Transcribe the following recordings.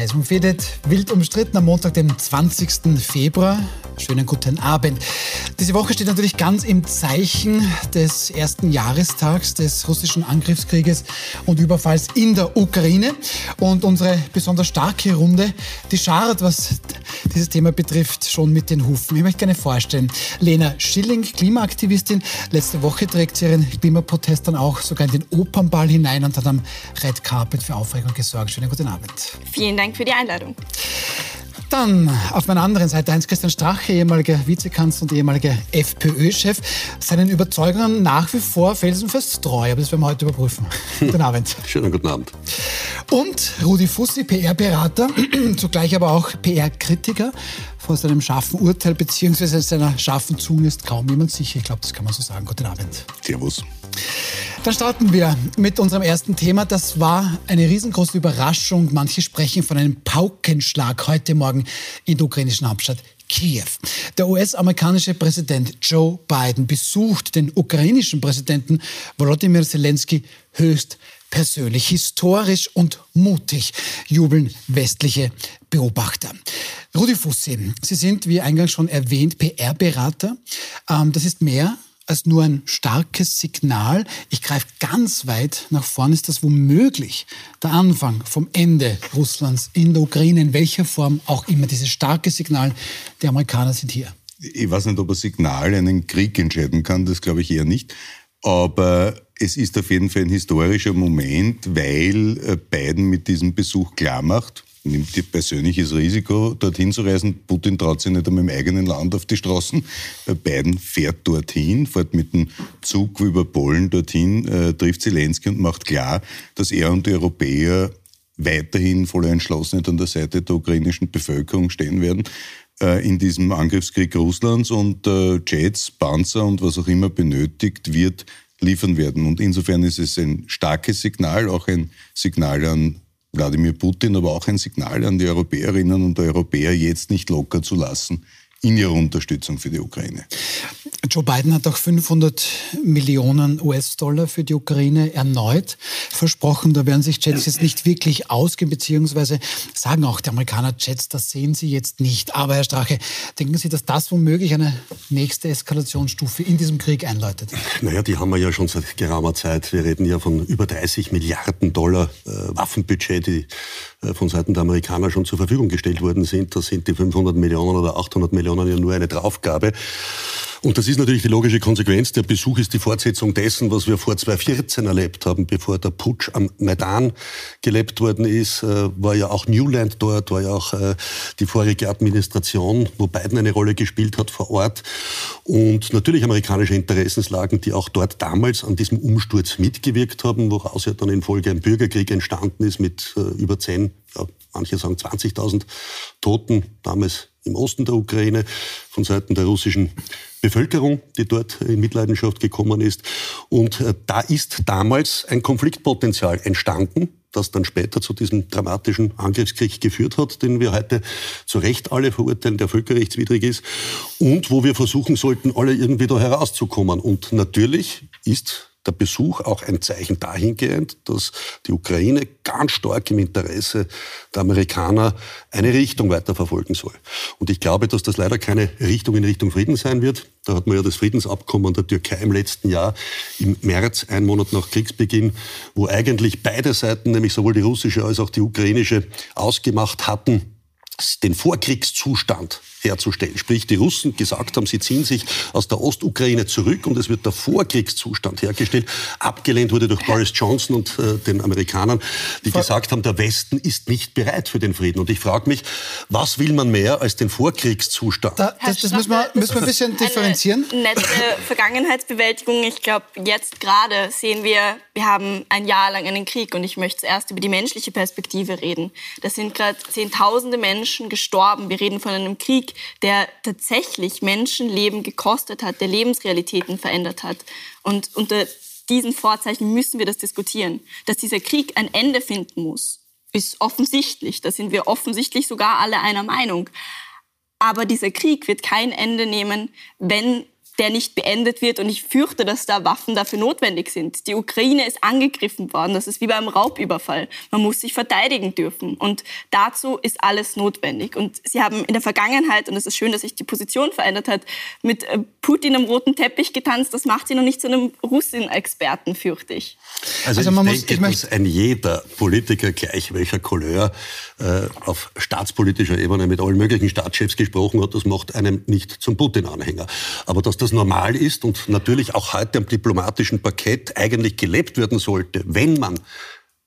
Heiß umfädet, wild umstritten am Montag, dem 20. Februar. Schönen guten Abend. Diese Woche steht natürlich ganz im Zeichen des ersten Jahrestags des russischen Angriffskrieges und Überfalls in der Ukraine. Und unsere besonders starke Runde, die scharrt, was dieses Thema betrifft, schon mit den Hufen. Ich möchte gerne vorstellen. Lena Schilling, Klimaaktivistin. Letzte Woche trägt sie ihren Klimaprotest dann auch sogar in den Opernball hinein und hat am Red Carpet für Aufregung gesorgt. Schönen guten Abend. Vielen Dank für die Einladung. Dann auf meiner anderen Seite Heinz-Christian Strache, ehemaliger Vizekanzler und ehemaliger FPÖ-Chef. Seinen Überzeugungen nach wie vor felsenfest treu, aber das werden wir heute überprüfen. guten Abend. Schönen guten Abend. Und Rudi Fussi, PR-Berater, zugleich aber auch PR-Kritiker. Vor seinem scharfen Urteil bzw. seiner scharfen Zunge ist kaum jemand sicher. Ich glaube, das kann man so sagen. Guten Abend. Servus. Dann starten wir mit unserem ersten Thema. Das war eine riesengroße Überraschung. Manche sprechen von einem Paukenschlag heute Morgen in der ukrainischen Hauptstadt Kiew. Der US-amerikanische Präsident Joe Biden besucht den ukrainischen Präsidenten Volodymyr Zelensky höchst persönlich, historisch und mutig, jubeln westliche Beobachter. Rudi Fussi, Sie sind, wie eingangs schon erwähnt, PR-Berater. Ähm, das ist mehr als nur ein starkes Signal. Ich greife ganz weit nach vorne. Ist das womöglich der Anfang vom Ende Russlands in der Ukraine, in welcher Form auch immer. Dieses starke Signal, die Amerikaner sind hier. Ich weiß nicht, ob ein Signal einen Krieg entscheiden kann, das glaube ich eher nicht. Aber es ist auf jeden Fall ein historischer Moment, weil äh, Biden mit diesem Besuch klar macht, nimmt ihr persönliches Risiko, dorthin zu reisen. Putin traut sich nicht einmal im eigenen Land auf die Straßen. Äh, Biden fährt dorthin, fährt mit dem Zug über Polen dorthin, äh, trifft Zelensky und macht klar, dass er und die Europäer weiterhin voller Entschlossenheit an der Seite der ukrainischen Bevölkerung stehen werden äh, in diesem Angriffskrieg Russlands und äh, Jets, Panzer und was auch immer benötigt wird, liefern werden. Und insofern ist es ein starkes Signal, auch ein Signal an Wladimir Putin, aber auch ein Signal an die Europäerinnen und Europäer, jetzt nicht locker zu lassen in ihrer Unterstützung für die Ukraine. Joe Biden hat auch 500 Millionen US-Dollar für die Ukraine erneut versprochen. Da werden sich Jets jetzt nicht wirklich ausgehen, beziehungsweise sagen auch die Amerikaner Jets, das sehen sie jetzt nicht. Aber Herr Strache, denken Sie, dass das womöglich eine nächste Eskalationsstufe in diesem Krieg einläutet? Naja, die haben wir ja schon seit geraumer Zeit. Wir reden ja von über 30 Milliarden Dollar äh, Waffenbudget, die äh, von Seiten der Amerikaner schon zur Verfügung gestellt worden sind. Da sind die 500 Millionen oder 800 Millionen ja nur eine Draufgabe. Und das ist natürlich die logische Konsequenz. Der Besuch ist die Fortsetzung dessen, was wir vor 2014 erlebt haben, bevor der Putsch am Maidan gelebt worden ist. Äh, war ja auch Newland dort, war ja auch äh, die vorige Administration, wo Biden eine Rolle gespielt hat vor Ort. Und natürlich amerikanische Interessenslagen, die auch dort damals an diesem Umsturz mitgewirkt haben, woraus ja dann in Folge ein Bürgerkrieg entstanden ist mit äh, über 10, ja, manche sagen 20.000 Toten, damals im Osten der Ukraine von Seiten der russischen Bevölkerung, die dort in Mitleidenschaft gekommen ist. Und äh, da ist damals ein Konfliktpotenzial entstanden, das dann später zu diesem dramatischen Angriffskrieg geführt hat, den wir heute zu Recht alle verurteilen, der völkerrechtswidrig ist und wo wir versuchen sollten, alle irgendwie da herauszukommen. Und natürlich ist der Besuch auch ein Zeichen dahingehend, dass die Ukraine ganz stark im Interesse der Amerikaner eine Richtung weiterverfolgen soll. Und ich glaube, dass das leider keine Richtung in Richtung Frieden sein wird. Da hat man ja das Friedensabkommen der Türkei im letzten Jahr, im März, ein Monat nach Kriegsbeginn, wo eigentlich beide Seiten, nämlich sowohl die russische als auch die ukrainische, ausgemacht hatten, den Vorkriegszustand herzustellen. Sprich, die Russen gesagt haben, sie ziehen sich aus der Ostukraine zurück und es wird der Vorkriegszustand hergestellt. Abgelehnt wurde durch Boris Johnson und äh, den Amerikanern, die Vor gesagt haben, der Westen ist nicht bereit für den Frieden. Und ich frage mich, was will man mehr als den Vorkriegszustand? Da, das, das müssen, wir, müssen wir ein bisschen differenzieren. Eine nette Vergangenheitsbewältigung. Ich glaube, jetzt gerade sehen wir, wir haben ein Jahr lang einen Krieg und ich möchte zuerst über die menschliche Perspektive reden. Das sind gerade Zehntausende Menschen gestorben. Wir reden von einem Krieg, der tatsächlich Menschenleben gekostet hat, der Lebensrealitäten verändert hat. Und unter diesen Vorzeichen müssen wir das diskutieren. Dass dieser Krieg ein Ende finden muss, ist offensichtlich. Da sind wir offensichtlich sogar alle einer Meinung. Aber dieser Krieg wird kein Ende nehmen, wenn der nicht beendet wird. Und ich fürchte, dass da Waffen dafür notwendig sind. Die Ukraine ist angegriffen worden. Das ist wie beim Raubüberfall. Man muss sich verteidigen dürfen. Und dazu ist alles notwendig. Und Sie haben in der Vergangenheit, und es ist schön, dass sich die Position verändert hat, mit äh, Putin am roten Teppich getanzt. Das macht Sie noch nicht zu einem Russin-Experten, fürchte ich. Also, also ich denke, muss, ich dass ein jeder Politiker, gleich welcher Couleur, äh, auf staatspolitischer Ebene mit allen möglichen Staatschefs gesprochen hat, das macht einem nicht zum Putin-Anhänger. Aber dass das normal ist und natürlich auch heute am diplomatischen Parkett eigentlich gelebt werden sollte, wenn man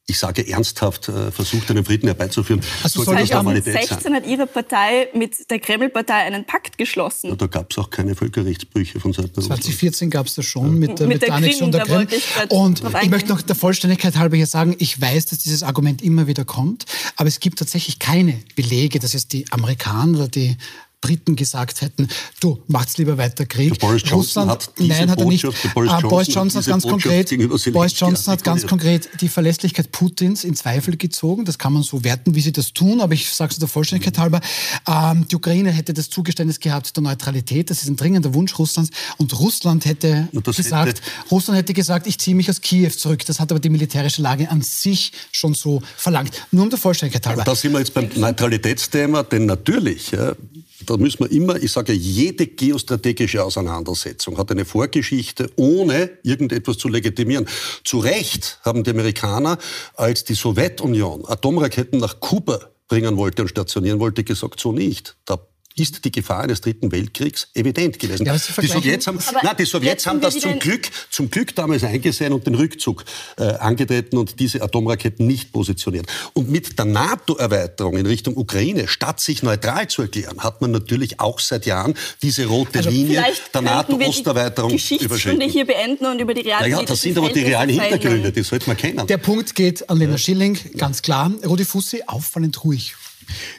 ich sage ernsthaft, äh, versucht, einen Frieden herbeizuführen. Also sollte das Normalität 2016 sein. hat Ihre Partei mit der Kreml-Partei einen Pakt geschlossen. Ja, da gab es auch keine Völkerrechtsbrüche von Seiten der 2014 gab es das schon ja. mit, mit, mit, der, der Annexion der Krim. Ich und ich möchte noch der Vollständigkeit halber hier sagen, ich weiß, dass dieses Argument immer wieder kommt, aber es gibt tatsächlich keine Belege, dass jetzt die Amerikaner oder die Briten gesagt hätten, du machst lieber weiter Krieg. Der Boris Johnson Russland, hat nein, hat er nicht. Boris Johnson, Boris Johnson hat ganz konkret, Boris Johnson hat ganz konkret die Verlässlichkeit Putins in Zweifel gezogen. Das kann man so werten, wie sie das tun. Aber ich sage es der Vollständigkeit halber: ähm, Die Ukraine hätte das Zugeständnis gehabt der Neutralität. Das ist ein dringender Wunsch Russlands. Und Russland hätte gesagt, hätte Russland hätte gesagt, ich ziehe mich aus Kiew zurück. Das hat aber die militärische Lage an sich schon so verlangt. Nur um der Vollständigkeit halber. Da sind wir jetzt beim Neutralitätsthema, denn natürlich ja, da müssen wir immer, ich sage, jede geostrategische Auseinandersetzung hat eine Vorgeschichte, ohne irgendetwas zu legitimieren. Zu Recht haben die Amerikaner, als die Sowjetunion Atomraketen nach Kuba bringen wollte und stationieren wollte, gesagt, so nicht. Da ist die Gefahr eines dritten Weltkriegs evident gewesen. Ja, die Sowjets haben, nein, die Sowjets haben das zum Glück, zum Glück damals eingesehen und den Rückzug äh, angetreten und diese Atomraketen nicht positioniert. Und mit der NATO-Erweiterung in Richtung Ukraine, statt sich neutral zu erklären, hat man natürlich auch seit Jahren diese rote also Linie der NATO-Osterweiterung überschritten. hier beenden und über die realen Ja, ja das sind aber die realen Hintergründe, die sollte man kennen. Der Punkt geht an Lena Schilling, ganz klar. Rudi Fussi, auffallend ruhig.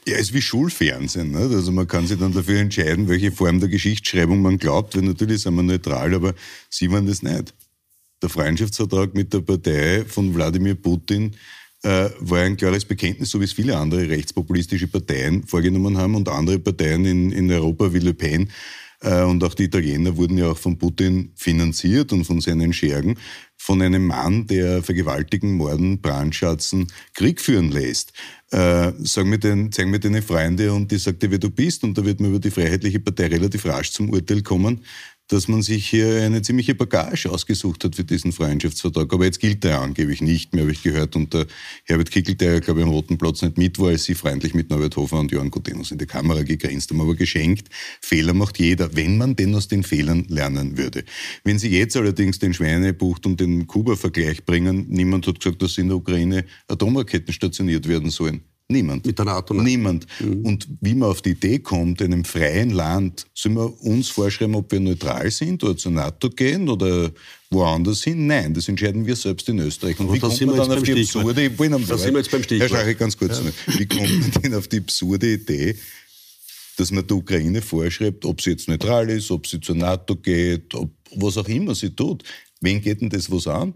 Ja, ist wie Schulfernsehen. Nicht? Also man kann sich dann dafür entscheiden, welche Form der Geschichtsschreibung man glaubt, weil natürlich sind wir neutral, aber Sie waren das nicht. Der Freundschaftsvertrag mit der Partei von Wladimir Putin äh, war ein klares Bekenntnis, so wie es viele andere rechtspopulistische Parteien vorgenommen haben und andere Parteien in, in Europa wie Le Pen äh, und auch die Italiener wurden ja auch von Putin finanziert und von seinen Schergen, von einem Mann, der vergewaltigen, morden, brandschatzen, Krieg führen lässt. Äh, sag mir den, zeig mir deine Freunde und die sagt dir, wer du bist und da wird man über die Freiheitliche Partei relativ rasch zum Urteil kommen, dass man sich hier eine ziemliche Bagage ausgesucht hat für diesen Freundschaftsvertrag. Aber jetzt gilt er angeblich nicht mehr, habe ich gehört. Und der Herbert Kickel, der, glaube ich, am Roten Platz nicht mit war, als sie freundlich mit Norbert Hofer und Johann Gutenus in die Kamera gegrinst haben. Aber geschenkt, Fehler macht jeder, wenn man denn aus den Fehlern lernen würde. Wenn Sie jetzt allerdings den Schweinebucht und den Kuba-Vergleich bringen, niemand hat gesagt, dass in der Ukraine Atomraketen stationiert werden sollen. Niemand. Mit der NATO? Nicht. Niemand. Mhm. Und wie man auf die Idee kommt, in einem freien Land, sollen wir uns vorschreiben, ob wir neutral sind oder zur NATO gehen oder woanders hin? Nein, das entscheiden wir selbst in Österreich. Und wie kommt man dann auf die absurde Idee? Da sind wir jetzt beim Stichwort. Herr Schreiche, ganz kurz. Ja. Wie kommt man denn auf die absurde Idee, dass man der Ukraine vorschreibt, ob sie jetzt neutral ist, ob sie zur NATO geht, ob was auch immer sie tut? Wen geht denn das was an?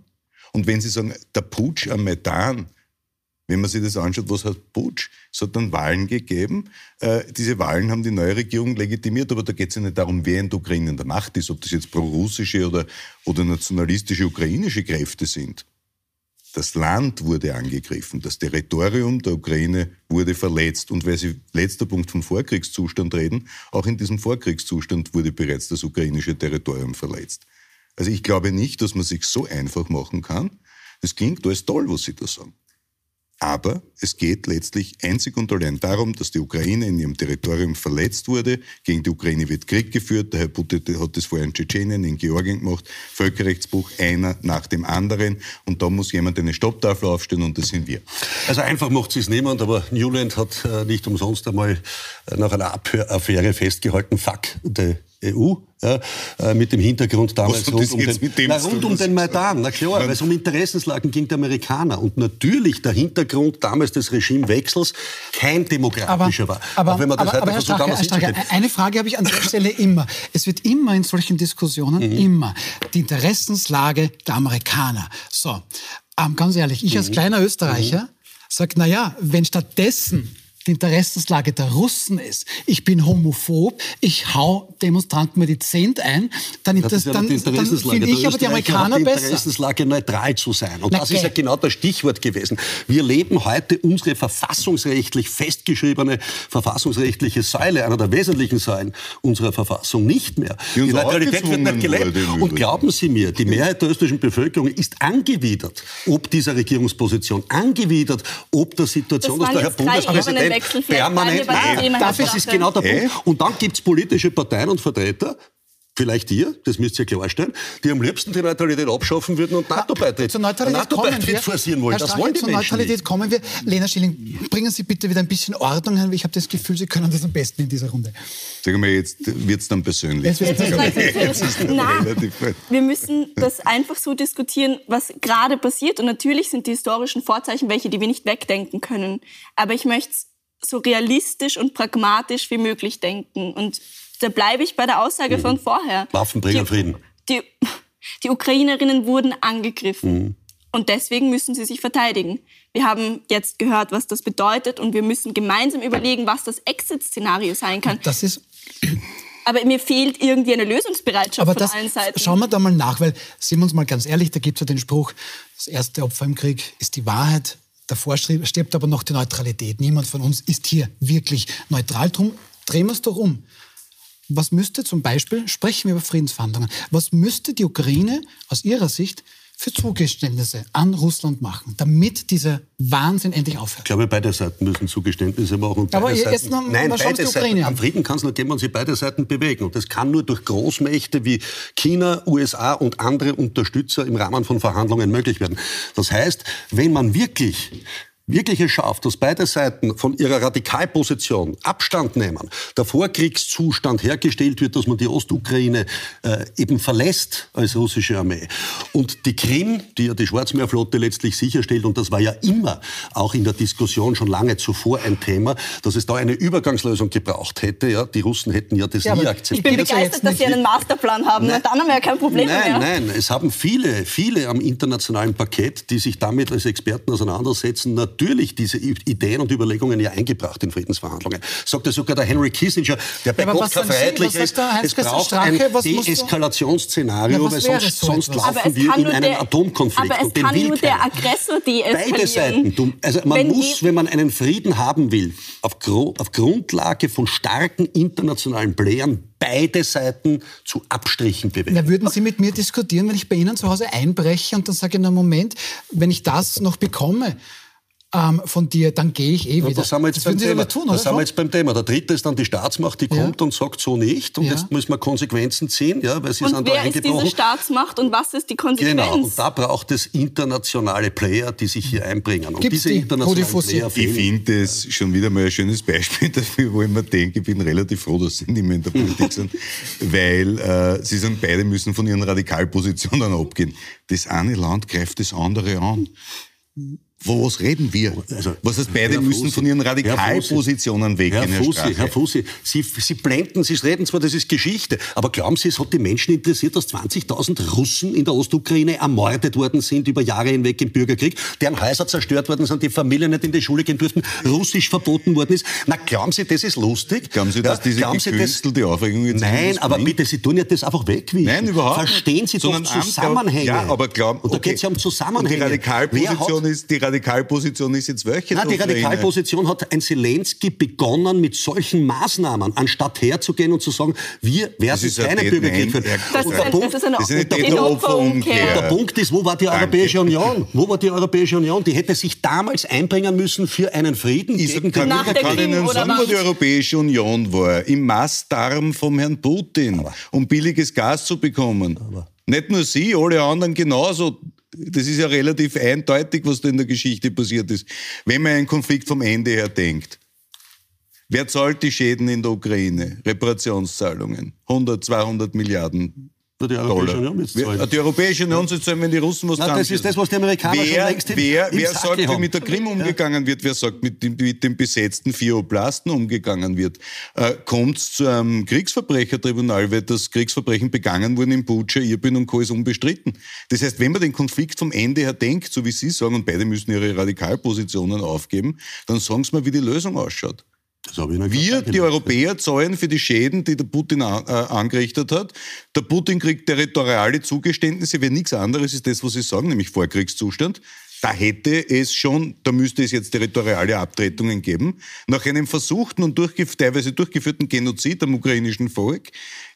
Und wenn Sie sagen, der Putsch am Methan, wenn man sich das anschaut, was hat Putsch? Es hat dann Wahlen gegeben. Äh, diese Wahlen haben die neue Regierung legitimiert, aber da geht es ja nicht darum, wer in der Ukraine in der Macht ist, ob das jetzt pro-russische oder, oder nationalistische ukrainische Kräfte sind. Das Land wurde angegriffen, das Territorium der Ukraine wurde verletzt. Und weil Sie letzter Punkt vom Vorkriegszustand reden, auch in diesem Vorkriegszustand wurde bereits das ukrainische Territorium verletzt. Also ich glaube nicht, dass man sich so einfach machen kann. Es klingt alles toll, was Sie da sagen. Aber es geht letztlich einzig und allein darum, dass die Ukraine in ihrem Territorium verletzt wurde. Gegen die Ukraine wird Krieg geführt. Der Herr Putin hat das vorher in Tschetschenien, in Georgien gemacht. Völkerrechtsbruch einer nach dem anderen. Und da muss jemand eine Stopptafel aufstellen und das sind wir. Also einfach macht es niemand, aber Newland hat äh, nicht umsonst einmal äh, nach einer Abhöraffäre festgehalten, fuck the EU, ja, äh, mit dem Hintergrund damals rund, um den, na, rund um den Maidan. Na klar, weil es um Interessenslagen ging der Amerikaner. Und natürlich der Hintergrund damals des Regimewechsels kein demokratischer aber, war. Aber, Auch wenn man das aber, aber Strache, damals Strache, Eine Frage habe ich an der Stelle immer. Es wird immer in solchen Diskussionen, mhm. immer, die Interessenslage der Amerikaner. So, ähm, ganz ehrlich, ich als mhm. kleiner Österreicher mhm. sage, na ja, wenn stattdessen die Interessenslage der Russen ist, ich bin homophob, ich hau Demonstranten mir die Zehnt ein, dann, das, das dann, dann finde ich aber die Amerikaner hat die besser. Interessenslage neutral zu sein. Und Na, das ist ja genau das Stichwort gewesen. Wir leben heute unsere verfassungsrechtlich festgeschriebene verfassungsrechtliche Säule, einer der wesentlichen Säulen unserer Verfassung, nicht mehr. Die, die Neutralität wird nicht gelebt. Und glauben Sie mir, die Mehrheit der österreichischen Bevölkerung ist angewidert, ob dieser Regierungsposition, angewidert, ob der Situation, dass der Herr Bundespräsident permanent... Nein, das ist genau der Punkt. Und dann gibt es politische Parteien und Vertreter, vielleicht ihr, das müsst ihr klarstellen, die am liebsten die Neutralität abschaffen würden und NATO-Beitritt Zur Neutralität NATO kommen wir. forcieren wollen. Herr das wollen die zur Menschen Neutralität nicht. kommen wir. Lena Schilling, bringen Sie bitte wieder ein bisschen Ordnung rein. Ich habe das Gefühl, Sie können das am besten in dieser Runde. Sagen wir, jetzt wird es dann persönlich. Jetzt jetzt Na, wir müssen das einfach so diskutieren, was gerade passiert. Und natürlich sind die historischen Vorzeichen welche, die wir nicht wegdenken können. Aber ich möchte es so realistisch und pragmatisch wie möglich denken. Und da bleibe ich bei der Aussage mhm. von vorher. Waffen bringen die, Frieden. Die, die Ukrainerinnen wurden angegriffen. Mhm. Und deswegen müssen sie sich verteidigen. Wir haben jetzt gehört, was das bedeutet und wir müssen gemeinsam überlegen, was das Exit-Szenario sein kann. Das ist aber mir fehlt irgendwie eine Lösungsbereitschaft Aber von das, allen Seiten. Schauen wir da mal nach, weil, sind wir uns mal ganz ehrlich, da gibt es ja den Spruch, das erste Opfer im Krieg ist die Wahrheit, davor stirbt aber noch die Neutralität. Niemand von uns ist hier wirklich neutral. Drum drehen wir es doch um. Was müsste zum Beispiel, sprechen wir über Friedensverhandlungen, was müsste die Ukraine aus Ihrer Sicht für Zugeständnisse an Russland machen, damit dieser Wahnsinn endlich aufhört? Ich glaube, beide Seiten müssen Zugeständnisse machen. Aber jetzt noch, nein, was beide Seiten, am Frieden kann es nur geben, wenn sich beide Seiten bewegen. Und das kann nur durch Großmächte wie China, USA und andere Unterstützer im Rahmen von Verhandlungen möglich werden. Das heißt, wenn man wirklich wirklich es schafft, dass beide Seiten von ihrer Radikalposition Abstand nehmen, der Vorkriegszustand hergestellt wird, dass man die Ostukraine äh, eben verlässt als russische Armee und die Krim, die ja die Schwarzmeerflotte letztlich sicherstellt, und das war ja immer auch in der Diskussion schon lange zuvor ein Thema, dass es da eine Übergangslösung gebraucht hätte. Ja, die Russen hätten ja das ja, nie akzeptiert. Ich bin begeistert, dass Sie einen Masterplan haben. Nein, dann haben wir ja kein Problem nein, mehr. Nein, nein, es haben viele, viele am internationalen Parkett, die sich damit als Experten auseinandersetzen, natürlich diese Ideen und Überlegungen ja eingebracht in Friedensverhandlungen. Sagt ja sogar der Henry Kissinger, der bei ja, Gott Freiheitlicher ist, es braucht ein Deeskalationsszenario, weil sonst, sonst laufen wir in einen der, Atomkonflikt. Aber es kann nur der Aggressor deeskalieren. Beide Seiten. Also man wenn muss, wenn man einen Frieden haben will, auf, auf Grundlage von starken internationalen Playern beide Seiten zu Abstrichen bewegen. Na, würden Sie mit mir diskutieren, wenn ich bei Ihnen zu Hause einbreche und dann sage, na Moment, wenn ich das noch bekomme, ähm, von dir, dann gehe ich eh wieder. das sind wir jetzt, das beim, Thema. Tun, das sind wir jetzt beim Thema. Der dritte ist dann die Staatsmacht, die ja. kommt und sagt so nicht. Und ja. jetzt müssen wir Konsequenzen ziehen, ja, weil sie und sind wer da ist diese Staatsmacht und was ist die Konsequenz? Genau, und da braucht es internationale Player, die sich hier einbringen. Und Gibt's diese die internationalen Player Ich finde das schon wieder mal ein schönes Beispiel dafür, wo ich mir denke, ich bin relativ froh, dass sie nicht mehr in der Politik sind, weil äh, sie sagen, beide müssen von ihren Radikalpositionen abgehen. Das eine Land greift das andere an. Was reden wir? Also, was heißt, beide Herr müssen Fussi, von ihren Radikalpositionen weggehen, Herr Fussi, Herr Fussi, Sie, Sie blenden, Sie reden zwar, das ist Geschichte, aber glauben Sie, es hat die Menschen interessiert, dass 20.000 Russen in der Ostukraine ermordet worden sind über Jahre hinweg im Bürgerkrieg, deren Häuser zerstört worden sind, die Familien nicht in die Schule gehen durften, Russisch verboten worden ist? Na, glauben Sie, das ist lustig? Glauben Sie, dass diese glauben Sie das, die Aufregung jetzt Nein, aber bringt? bitte, Sie tun ja das einfach weg. Wie Nein, überhaupt Verstehen Sie doch Zusammenhänge. Ja, aber glauben, Und da geht es ja um Zusammenhänge. Und die Radikalposition ist, die Radikalposition ist jetzt welche? Nein, die Radikalposition hat ein Zelensky begonnen mit solchen Maßnahmen, anstatt herzugehen und zu sagen, wir werden keinen Bürgerkrieg führen. Das, ist ein, Punkt, das ist eine, das ist eine Opferumkehr. Der Punkt ist, wo war die Danke. Europäische Union? Wo war die Europäische Union? Die hätte sich damals einbringen müssen für einen Frieden. Ich gegen kann, kann, kann Ihnen sagen, wo die Europäische Union war. Im Mastdarm vom Herrn Putin, Aber. um billiges Gas zu bekommen. Aber. Nicht nur Sie, alle anderen genauso das ist ja relativ eindeutig, was da in der Geschichte passiert ist. Wenn man einen Konflikt vom Ende her denkt. Wer zahlt die Schäden in der Ukraine? Reparationszahlungen. 100, 200 Milliarden Die Europäische Union wird zahlen. Die Europäische Union soll zahlen, wenn die Russen was Nein, Das ist das, was die Amerikaner wer, schon längst Wer, wer sagt, wie mit der Krim umgegangen wird? Wer sagt, mit dem, mit dem besetzten Vier-Oblasten umgegangen wird? Äh, Kommt es zu einem Kriegsverbrechertribunal, weil das Kriegsverbrechen begangen wurden in Butscha, Irpin und Co. ist unbestritten. Das heißt, wenn man den Konflikt vom Ende her denkt, so wie Sie sagen, und beide müssen ihre Radikalpositionen aufgeben, dann sagen Sie mal, wie die Lösung ausschaut. Wir, die Europäer, zahlen für die Schäden, die der Putin an, äh, angerichtet hat. Der Putin kriegt territoriale Zugeständnisse, wenn nichts anderes ist das, was Sie sagen, nämlich Vorkriegszustand. Da hätte es schon, da müsste es jetzt territoriale Abtretungen geben. Nach einem versuchten und durchgef teilweise durchgeführten Genozid am ukrainischen Volk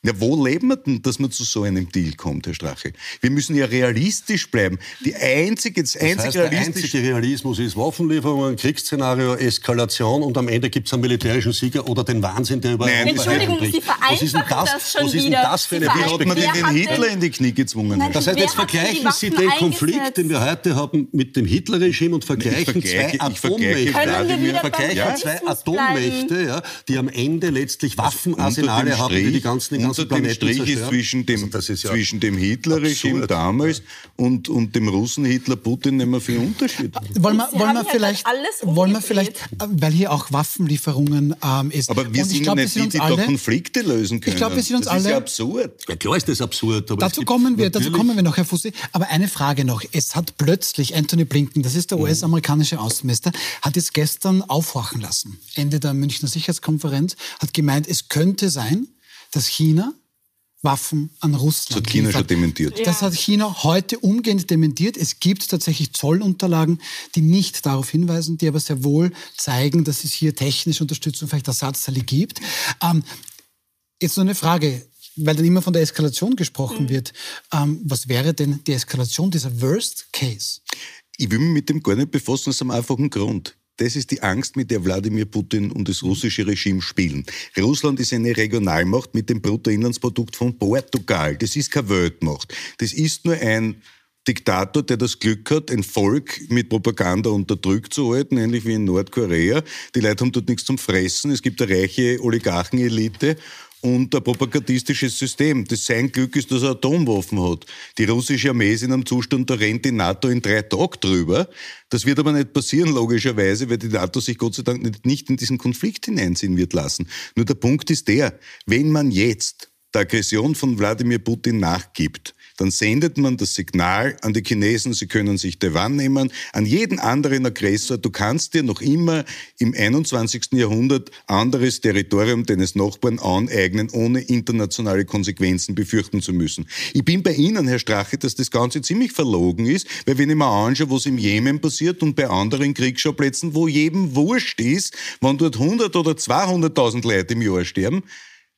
ja, wo leben wir denn, dass man zu so einem Deal kommt, Herr Strache? Wir müssen ja realistisch bleiben. Die einzige, das, das einzige, heißt, der einzige Realismus ist Waffenlieferungen, Kriegsszenario, Eskalation und am Ende gibt es einen militärischen Sieger oder den Wahnsinn, der über Nein, Entschuldigung, Sie vereinfachen das, das schon was ist denn das für eine Wie hat man den Hitler in die Knie gezwungen? Nein, das heißt, jetzt vergleichen Sie den Konflikt, den wir heute haben, mit dem Hitlerregime und vergleichen zwei Atommächte. Vergleichen zwei Atommächte, ja, die am Ende letztlich Waffenarsenale haben, die die ganzen unter dem Strich ist zwischen dem, also ist ja zwischen dem Hitler-Regime damals und, und dem Russen-Hitler Putin nicht mehr viel Unterschied. Wollen wir, wollen wir vielleicht, wollen wir vielleicht, weil hier auch Waffenlieferungen ähm, ist. Aber wir sind glaub, nicht die, die da Konflikte lösen können. Ich glaube, wir sind uns das alle. Das ist ja absurd. Ja, klar ist das absurd. dazu, kommen wir, dazu kommen wir noch, Herr Fussi. Aber eine Frage noch. Es hat plötzlich Anthony Blinken, das ist der mhm. US-amerikanische Außenminister, hat jetzt gestern aufwachen lassen. Ende der Münchner Sicherheitskonferenz, hat gemeint, es könnte sein, dass China Waffen an Russland. Das hat China liefert. schon dementiert. Das hat China heute umgehend dementiert. Es gibt tatsächlich Zollunterlagen, die nicht darauf hinweisen, die aber sehr wohl zeigen, dass es hier technische Unterstützung, vielleicht Ersatzteile gibt. Ähm, jetzt nur eine Frage, weil dann immer von der Eskalation gesprochen mhm. wird. Ähm, was wäre denn die Eskalation dieser Worst Case? Ich will mich mit dem gar nicht befassen, aus einem einfachen Grund. Das ist die Angst, mit der Wladimir Putin und das russische Regime spielen. Russland ist eine Regionalmacht mit dem Bruttoinlandsprodukt von Portugal. Das ist keine Weltmacht. Das ist nur ein Diktator, der das Glück hat, ein Volk mit Propaganda unterdrückt zu halten, ähnlich wie in Nordkorea. Die Leute haben dort nichts zum Fressen. Es gibt eine reiche Oligarchenelite und ein propagandistisches System. Das sein Glück ist, dass er Atomwaffen hat. Die russische Armee ist in einem Zustand, da rennt die NATO in drei Tagen drüber. Das wird aber nicht passieren, logischerweise, weil die NATO sich Gott sei Dank nicht in diesen Konflikt hineinziehen wird lassen. Nur der Punkt ist der, wenn man jetzt der Aggression von Wladimir Putin nachgibt, dann sendet man das Signal an die Chinesen, sie können sich Taiwan nehmen, an jeden anderen Aggressor, du kannst dir noch immer im 21. Jahrhundert anderes Territorium deines Nachbarn aneignen, ohne internationale Konsequenzen befürchten zu müssen. Ich bin bei Ihnen, Herr Strache, dass das Ganze ziemlich verlogen ist, weil wenn ich mir anschaue, was im Jemen passiert und bei anderen Kriegsschauplätzen, wo jedem wurscht ist, wenn dort 100 oder 200.000 Leute im Jahr sterben,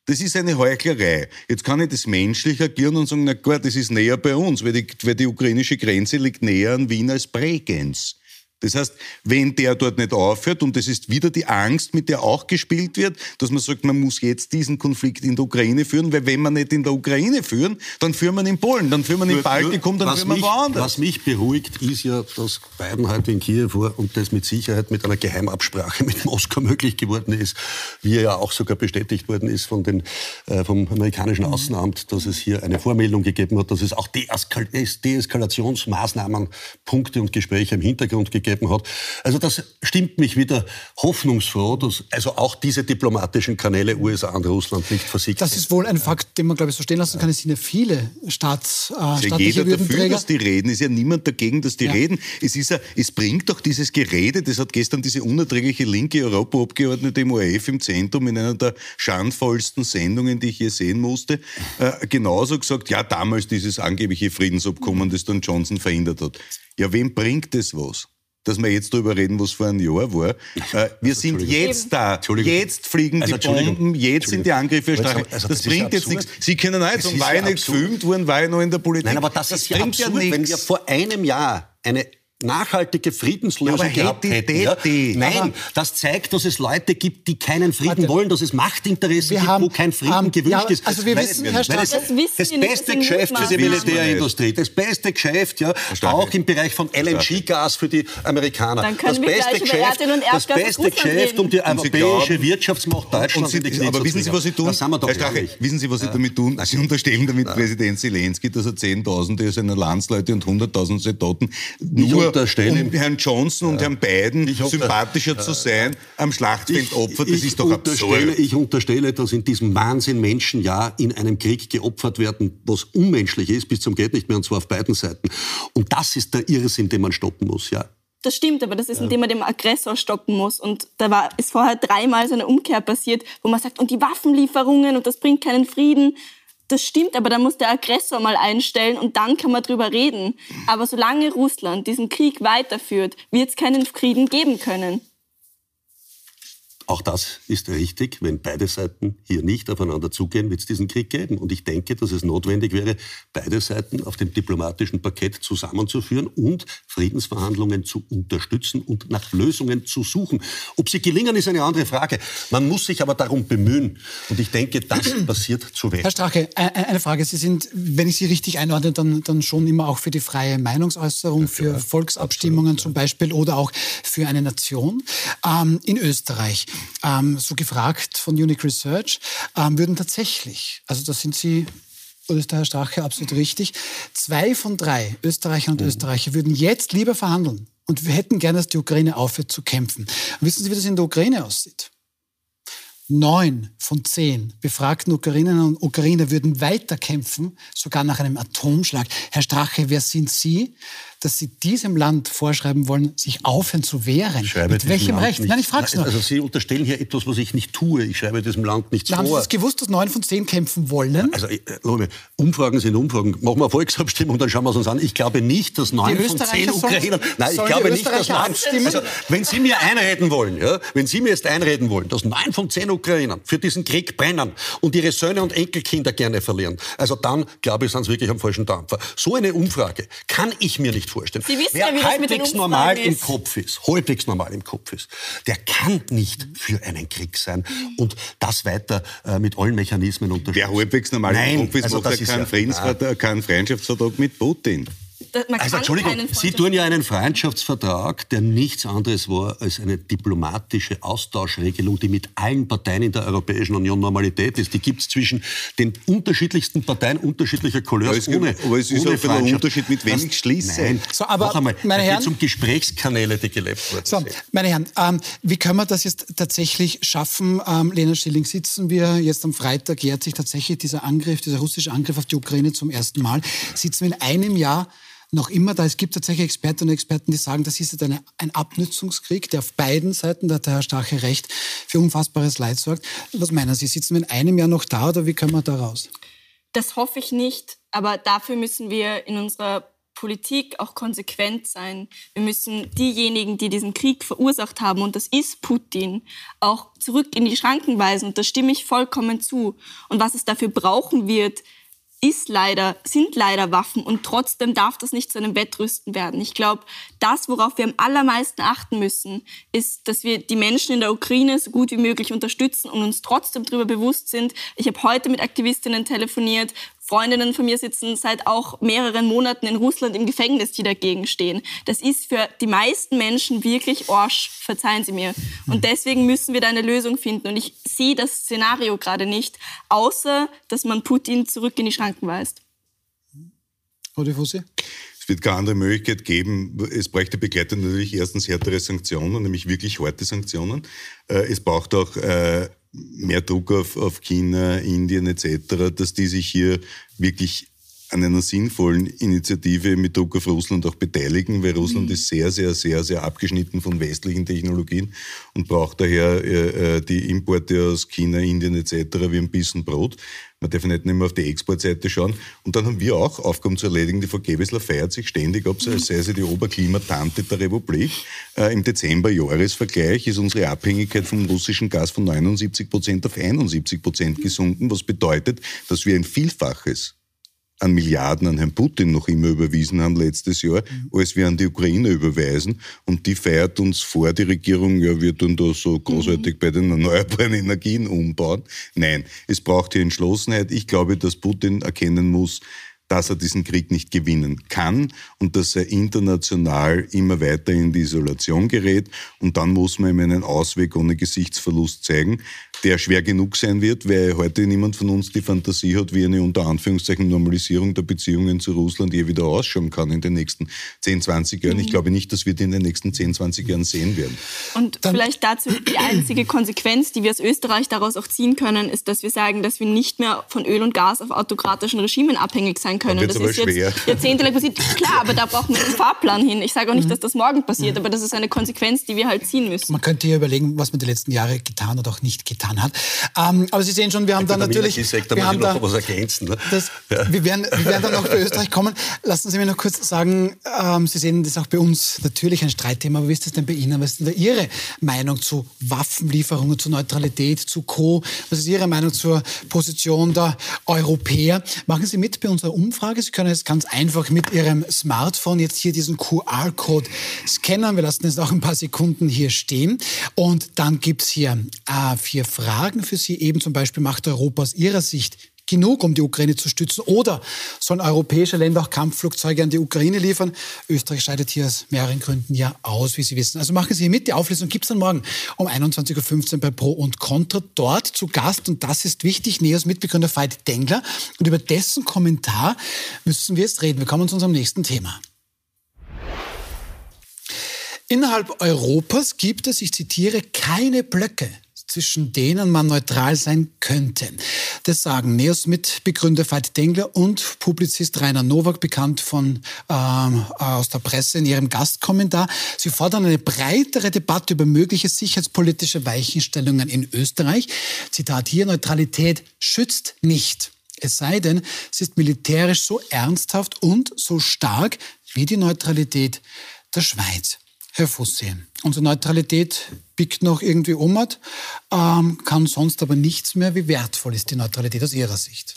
das ist eine Heuchlerei. Jetzt kann ich das menschlich agieren und sagen, na gut, das ist näher bei uns, weil die, weil die ukrainische Grenze liegt näher an Wien als Bregenz. Das heißt, wenn der dort nicht aufhört, und das ist wieder die Angst, mit der auch gespielt wird, dass man sagt, man muss jetzt diesen Konflikt in der Ukraine führen, weil wenn man nicht in der Ukraine führen, dann führen wir in Polen, dann führen wir in Baltikum, dann führen wir woanders. Was mich beruhigt, ist ja, dass Biden heute in Kiew war und das mit Sicherheit mit einer Geheimabsprache mit Moskau möglich geworden ist, wie ja auch sogar bestätigt worden ist von den, äh, vom amerikanischen Außenamt, dass es hier eine Vormeldung gegeben hat, dass es auch Deeskal Deeskalationsmaßnahmen, Punkte und Gespräche im Hintergrund gegeben gegeben hat. Also das stimmt mich wieder hoffnungsfroh, dass also auch diese diplomatischen Kanäle USA und Russland nicht versiegt Das ist wohl ein Fakt, den man, glaube ich, so stehen lassen kann. Es sind ja viele Staats, äh, ist ja jeder dafür, dass die reden. Es ist ja niemand dagegen, dass die ja. reden. Es, ist ja, es bringt doch dieses Gerede, das hat gestern diese unerträgliche linke Europaabgeordnete im ORF im Zentrum in einer der schandvollsten Sendungen, die ich je sehen musste, äh, genauso gesagt, ja, damals dieses angebliche Friedensabkommen, das dann Johnson verhindert hat. Ja, wem bringt das was? Dass wir jetzt darüber reden, was vor einem Jahr war. Äh, wir also, sind jetzt da. Jetzt fliegen also, die Bomben, jetzt sind die Angriffe erstreich. Also, das, das bringt jetzt nichts. Sie können auch jetzt sagen, war ja nicht gefilmt worden, war ja noch in der Politik. Nein, aber das, das ist ja absurd, ja wenn wir vor einem Jahr eine nachhaltige Friedenslösung gehabt hätten. Ja? Nein, aber das zeigt, dass es Leute gibt, die keinen Frieden warte. wollen, dass es Machtinteressen gibt, wo kein Frieden um, gewünscht ja, ist. Also wir weil, wissen, Herr Strache, das, das, das beste Geschäft für die Militärindustrie, das beste Geschäft, ja, auch im Bereich von LNG-Gas für die Amerikaner. Dann können das wir beste Geschäft, das beste Geschäft um die europäische Wirtschaftsmacht Deutschland Sie, Aber wissen Sie, was Sie tun? Herr Strache, wissen Sie, was Sie damit tun? Sie unterstellen damit Präsident Zelensky, dass er Zehntausende seiner Landsleute und Hunderttausende Soldaten nur um Herrn Johnson und Herrn Biden sympathischer zu sein, am Schlachtfeld opfert. Das ist doch absurd. Ich unterstelle, dass in diesem Wahnsinn Menschen ja in einem Krieg geopfert werden, was unmenschlich ist, bis zum geht nicht mehr, und zwar auf beiden Seiten. Und das ist der Irrsinn, den man stoppen muss, ja. Das stimmt, aber das ist, indem man den Aggressor stoppen muss. Und da war, ist vorher dreimal so eine Umkehr passiert, wo man sagt, und die Waffenlieferungen und das bringt keinen Frieden. Das stimmt, aber da muss der Aggressor mal einstellen und dann kann man drüber reden. Aber solange Russland diesen Krieg weiterführt, wird es keinen Frieden geben können. Auch das ist richtig. Wenn beide Seiten hier nicht aufeinander zugehen, wird es diesen Krieg geben. Und ich denke, dass es notwendig wäre, beide Seiten auf dem diplomatischen Parkett zusammenzuführen und Friedensverhandlungen zu unterstützen und nach Lösungen zu suchen. Ob sie gelingen, ist eine andere Frage. Man muss sich aber darum bemühen. Und ich denke, das passiert zu wenig. Herr Strache, eine Frage. Sie sind, wenn ich Sie richtig einordne, dann, dann schon immer auch für die freie Meinungsäußerung, für Volksabstimmungen zum Beispiel oder auch für eine Nation. Ähm, in Österreich ähm, so gefragt von Unique Research, ähm, würden tatsächlich, also da sind Sie oder ist der Herr Strache absolut richtig, zwei von drei Österreicher und mhm. Österreicher würden jetzt lieber verhandeln und wir hätten gerne, dass die Ukraine aufhört zu kämpfen. Und wissen Sie, wie das in der Ukraine aussieht? Neun von zehn befragten Ukrainerinnen und Ukrainer würden weiterkämpfen, sogar nach einem Atomschlag. Herr Strache, wer sind Sie, dass Sie diesem Land vorschreiben wollen, sich aufhören zu wehren. Mit welchem Recht? Nicht. Nein, ich frage es nur. Also Sie unterstellen hier etwas, was ich nicht tue. Ich schreibe diesem Land nichts vor. Haben Sie das gewusst, dass neun von zehn kämpfen wollen? Also, äh, Umfragen sind Umfragen. Machen wir eine Volksabstimmung, dann schauen wir es uns an. Ich glaube nicht, dass neun von zehn Ukrainern... Nein, ich glaube nicht, dass neun... Also, wenn Sie mir einreden wollen, ja, wenn Sie mir jetzt einreden wollen, dass neun von zehn Ukrainern für diesen Krieg brennen und ihre Söhne und Enkelkinder gerne verlieren, also dann, glaube ich, sind Sie wirklich am falschen Dampfer. So eine Umfrage kann ich mir nicht vorstellen. Sie wissen Wer ja, wie halbwegs normal ist. im Kopf ist, halbwegs normal im Kopf ist, der kann nicht für einen Krieg sein und das weiter äh, mit allen Mechanismen unterstützen. Wer halbwegs normal Nein, im Kopf ist, also macht er keinen, Friedensvertrag, keinen Freundschaftsvertrag mit Putin also Entschuldigung, Sie tun ja einen Freundschaftsvertrag, der nichts anderes war als eine diplomatische Austauschregelung, die mit allen Parteien in der Europäischen Union Normalität ist. Die gibt es zwischen den unterschiedlichsten Parteien unterschiedlicher Couleurs aber ohne Aber es ist auch ein Unterschied, mit wem ich schließe. Nein, so, aber noch einmal, meine Herren, um Gesprächskanäle, die gelebt wurden. So, meine Herren, ähm, wie können wir das jetzt tatsächlich schaffen? Ähm, Lena Schilling, sitzen wir jetzt am Freitag, jährt sich tatsächlich dieser Angriff, dieser russische Angriff auf die Ukraine zum ersten Mal. Sitzen wir in einem Jahr noch immer da. Es gibt tatsächlich Expertinnen und Experten, die sagen, das ist jetzt eine, ein Abnützungskrieg, der auf beiden Seiten, da hat der Herr Strache recht, für unfassbares Leid sorgt. Was meinen Sie, sitzen wir in einem Jahr noch da oder wie können wir da raus? Das hoffe ich nicht, aber dafür müssen wir in unserer Politik auch konsequent sein. Wir müssen diejenigen, die diesen Krieg verursacht haben, und das ist Putin, auch zurück in die Schranken weisen. Und da stimme ich vollkommen zu. Und was es dafür brauchen wird, ist leider, sind leider Waffen und trotzdem darf das nicht zu einem Wettrüsten werden. Ich glaube, das, worauf wir am allermeisten achten müssen, ist, dass wir die Menschen in der Ukraine so gut wie möglich unterstützen und uns trotzdem darüber bewusst sind. Ich habe heute mit Aktivistinnen telefoniert, Freundinnen von mir sitzen seit auch mehreren Monaten in Russland im Gefängnis, die dagegen stehen. Das ist für die meisten Menschen wirklich Orsch, verzeihen Sie mir. Und deswegen müssen wir da eine Lösung finden. Und ich sehe das Szenario gerade nicht, außer dass man Putin zurück in die Schranken weist. Fussi? Es wird keine andere Möglichkeit geben. Es bräuchte begleitend natürlich erstens härtere Sanktionen, nämlich wirklich harte Sanktionen. Äh, es braucht auch äh, mehr Druck auf, auf China, Indien etc., dass die sich hier wirklich an einer sinnvollen Initiative mit Druck auf Russland auch beteiligen, weil Russland mhm. ist sehr, sehr, sehr, sehr abgeschnitten von westlichen Technologien und braucht daher äh, äh die Importe aus China, Indien etc. wie ein bisschen Brot. Man darf nicht mehr auf die Exportseite schauen. Und dann haben wir auch Aufgaben zu erledigen. Die Frau Gewessler feiert sich ständig ab, sei sie die Oberklimatante der Republik. Äh, Im Dezember-Jahresvergleich ist unsere Abhängigkeit vom russischen Gas von 79 Prozent auf 71 Prozent gesunken, was bedeutet, dass wir ein Vielfaches an Milliarden an Herrn Putin noch immer überwiesen haben letztes Jahr, mhm. als wir an die Ukraine überweisen. Und die feiert uns vor, die Regierung, ja, wir tun da so großartig mhm. bei den erneuerbaren Energien umbauen. Nein, es braucht hier Entschlossenheit. Ich glaube, dass Putin erkennen muss, dass er diesen Krieg nicht gewinnen kann und dass er international immer weiter in die Isolation gerät. Und dann muss man ihm einen Ausweg ohne Gesichtsverlust zeigen der schwer genug sein wird, weil heute niemand von uns die Fantasie hat, wie eine unter Anführungszeichen Normalisierung der Beziehungen zu Russland je wieder ausschauen kann in den nächsten 10, 20 Jahren. Mhm. Ich glaube nicht, dass wir die in den nächsten 10, 20 Jahren sehen werden. Und Dann vielleicht dazu die einzige Konsequenz, die wir als Österreich daraus auch ziehen können, ist, dass wir sagen, dass wir nicht mehr von Öl und Gas auf autokratischen Regimen abhängig sein können. Das ist schwer. jetzt jahrzehntelang passiert. Klar, aber da braucht man einen Fahrplan hin. Ich sage auch nicht, mhm. dass das morgen passiert, mhm. aber das ist eine Konsequenz, die wir halt ziehen müssen. Man könnte hier überlegen, was man die letzten Jahre getan oder auch nicht getan getan hat. Ähm, aber Sie sehen schon, wir haben da natürlich... Gesagt, wir haben da was ergänzen. Ne? Das, ja. wir, werden, wir werden dann auch bei Österreich kommen. Lassen Sie mir noch kurz sagen, ähm, Sie sehen, das ist auch bei uns natürlich ein Streitthema, aber wie ist das denn bei Ihnen? Was ist denn Ihre Meinung zu Waffenlieferungen, zu Neutralität, zu Co.? Was ist Ihre Meinung zur Position der Europäer? Machen Sie mit bei unserer Umfrage. Sie können jetzt ganz einfach mit Ihrem Smartphone jetzt hier diesen QR-Code scannen. Wir lassen es auch ein paar Sekunden hier stehen. Und dann gibt es hier äh, vier Fragen für Sie. Eben zum Beispiel, macht Europa aus Ihrer Sicht genug, um die Ukraine zu stützen? Oder sollen europäische Länder auch Kampfflugzeuge an die Ukraine liefern? Österreich scheidet hier aus mehreren Gründen ja aus, wie Sie wissen. Also machen Sie mit. Die Auflösung gibt es dann morgen um 21.15 Uhr bei Pro und Contra. Dort zu Gast, und das ist wichtig, Neos Mitbegründer Veit Dengler. Und über dessen Kommentar müssen wir jetzt reden. Wir kommen zu unserem nächsten Thema. Innerhalb Europas gibt es, ich zitiere, keine Blöcke zwischen denen man neutral sein könnte. Das sagen Neos Mitbegründer Veit Dengler und Publizist Rainer Nowak, bekannt von, ähm, aus der Presse in ihrem Gastkommentar. Sie fordern eine breitere Debatte über mögliche sicherheitspolitische Weichenstellungen in Österreich. Zitat hier, Neutralität schützt nicht. Es sei denn, sie ist militärisch so ernsthaft und so stark wie die Neutralität der Schweiz. Herr Fussi, unsere Neutralität biegt noch irgendwie um, ähm, kann sonst aber nichts mehr. Wie wertvoll ist die Neutralität aus Ihrer Sicht?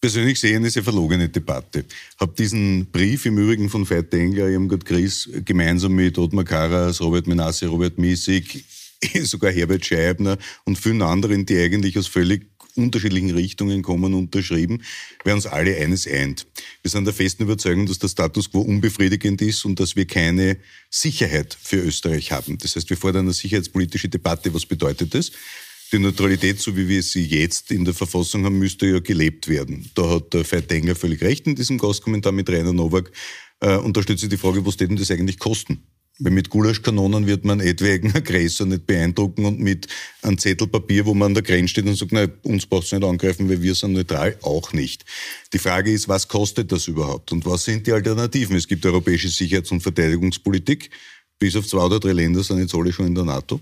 Persönlich sehen ist eine verlogene Debatte. Habe diesen Brief im Übrigen von Veit Engler, Irmgard Gries, gemeinsam mit Ottmar Karas, Robert Menasse, Robert Miesig, sogar Herbert Scheibner und vielen anderen, die eigentlich aus völlig unterschiedlichen Richtungen kommen, unterschrieben, wer uns alle eines eint. Wir sind der festen Überzeugung, dass der Status quo unbefriedigend ist und dass wir keine Sicherheit für Österreich haben. Das heißt, wir fordern eine sicherheitspolitische Debatte. Was bedeutet das? Die Neutralität, so wie wir sie jetzt in der Verfassung haben, müsste ja gelebt werden. Da hat der Veit Engler völlig recht in diesem Gastkommentar mit Rainer Nowak. Und da stellt sich die Frage, was denn das eigentlich kosten? Weil mit Gulaschkanonen wird man etwaigen Aggressor nicht beeindrucken und mit einem Zettel Papier, wo man an der Grenze steht und sagt, nein, uns braucht es nicht angreifen, weil wir sind neutral, auch nicht. Die Frage ist, was kostet das überhaupt und was sind die Alternativen? Es gibt europäische Sicherheits- und Verteidigungspolitik. Bis auf zwei oder drei Länder sind jetzt alle schon in der NATO.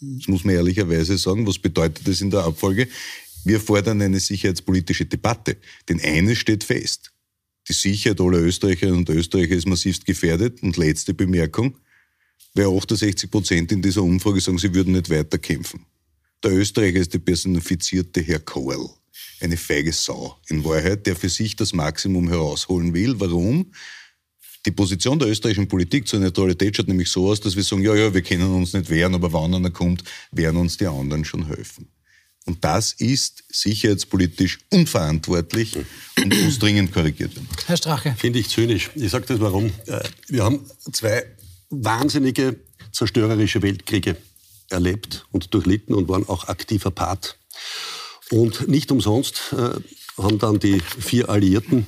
Das muss man ehrlicherweise sagen. Was bedeutet das in der Abfolge? Wir fordern eine sicherheitspolitische Debatte. Denn eines steht fest. Die Sicherheit aller Österreicherinnen und Österreicher ist massivst gefährdet. Und letzte Bemerkung, weil 68 Prozent in dieser Umfrage sagen, sie würden nicht weiterkämpfen. Der Österreicher ist der personifizierte Herr Kohl. Eine feige Sau in Wahrheit, der für sich das Maximum herausholen will. Warum? Die Position der österreichischen Politik zur Neutralität schaut nämlich so aus, dass wir sagen, ja, ja, wir können uns nicht wehren, aber wann einer kommt, werden uns die anderen schon helfen. Und das ist sicherheitspolitisch unverantwortlich und muss dringend korrigiert werden. Herr Strache. Finde ich zynisch. Ich sage das warum. Äh, wir haben zwei wahnsinnige zerstörerische Weltkriege erlebt und durchlitten und waren auch aktiver Part. Und nicht umsonst äh, haben dann die vier Alliierten,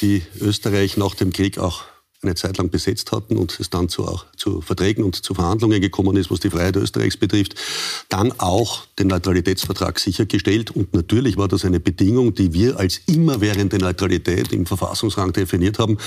die Österreich nach dem Krieg auch eine Zeit lang besetzt hatten und es dann zu, auch zu Verträgen und zu Verhandlungen gekommen ist, was die Freiheit Österreichs betrifft, dann auch den Neutralitätsvertrag sichergestellt. Und natürlich war das eine Bedingung, die wir als immerwährende Neutralität im Verfassungsrang definiert haben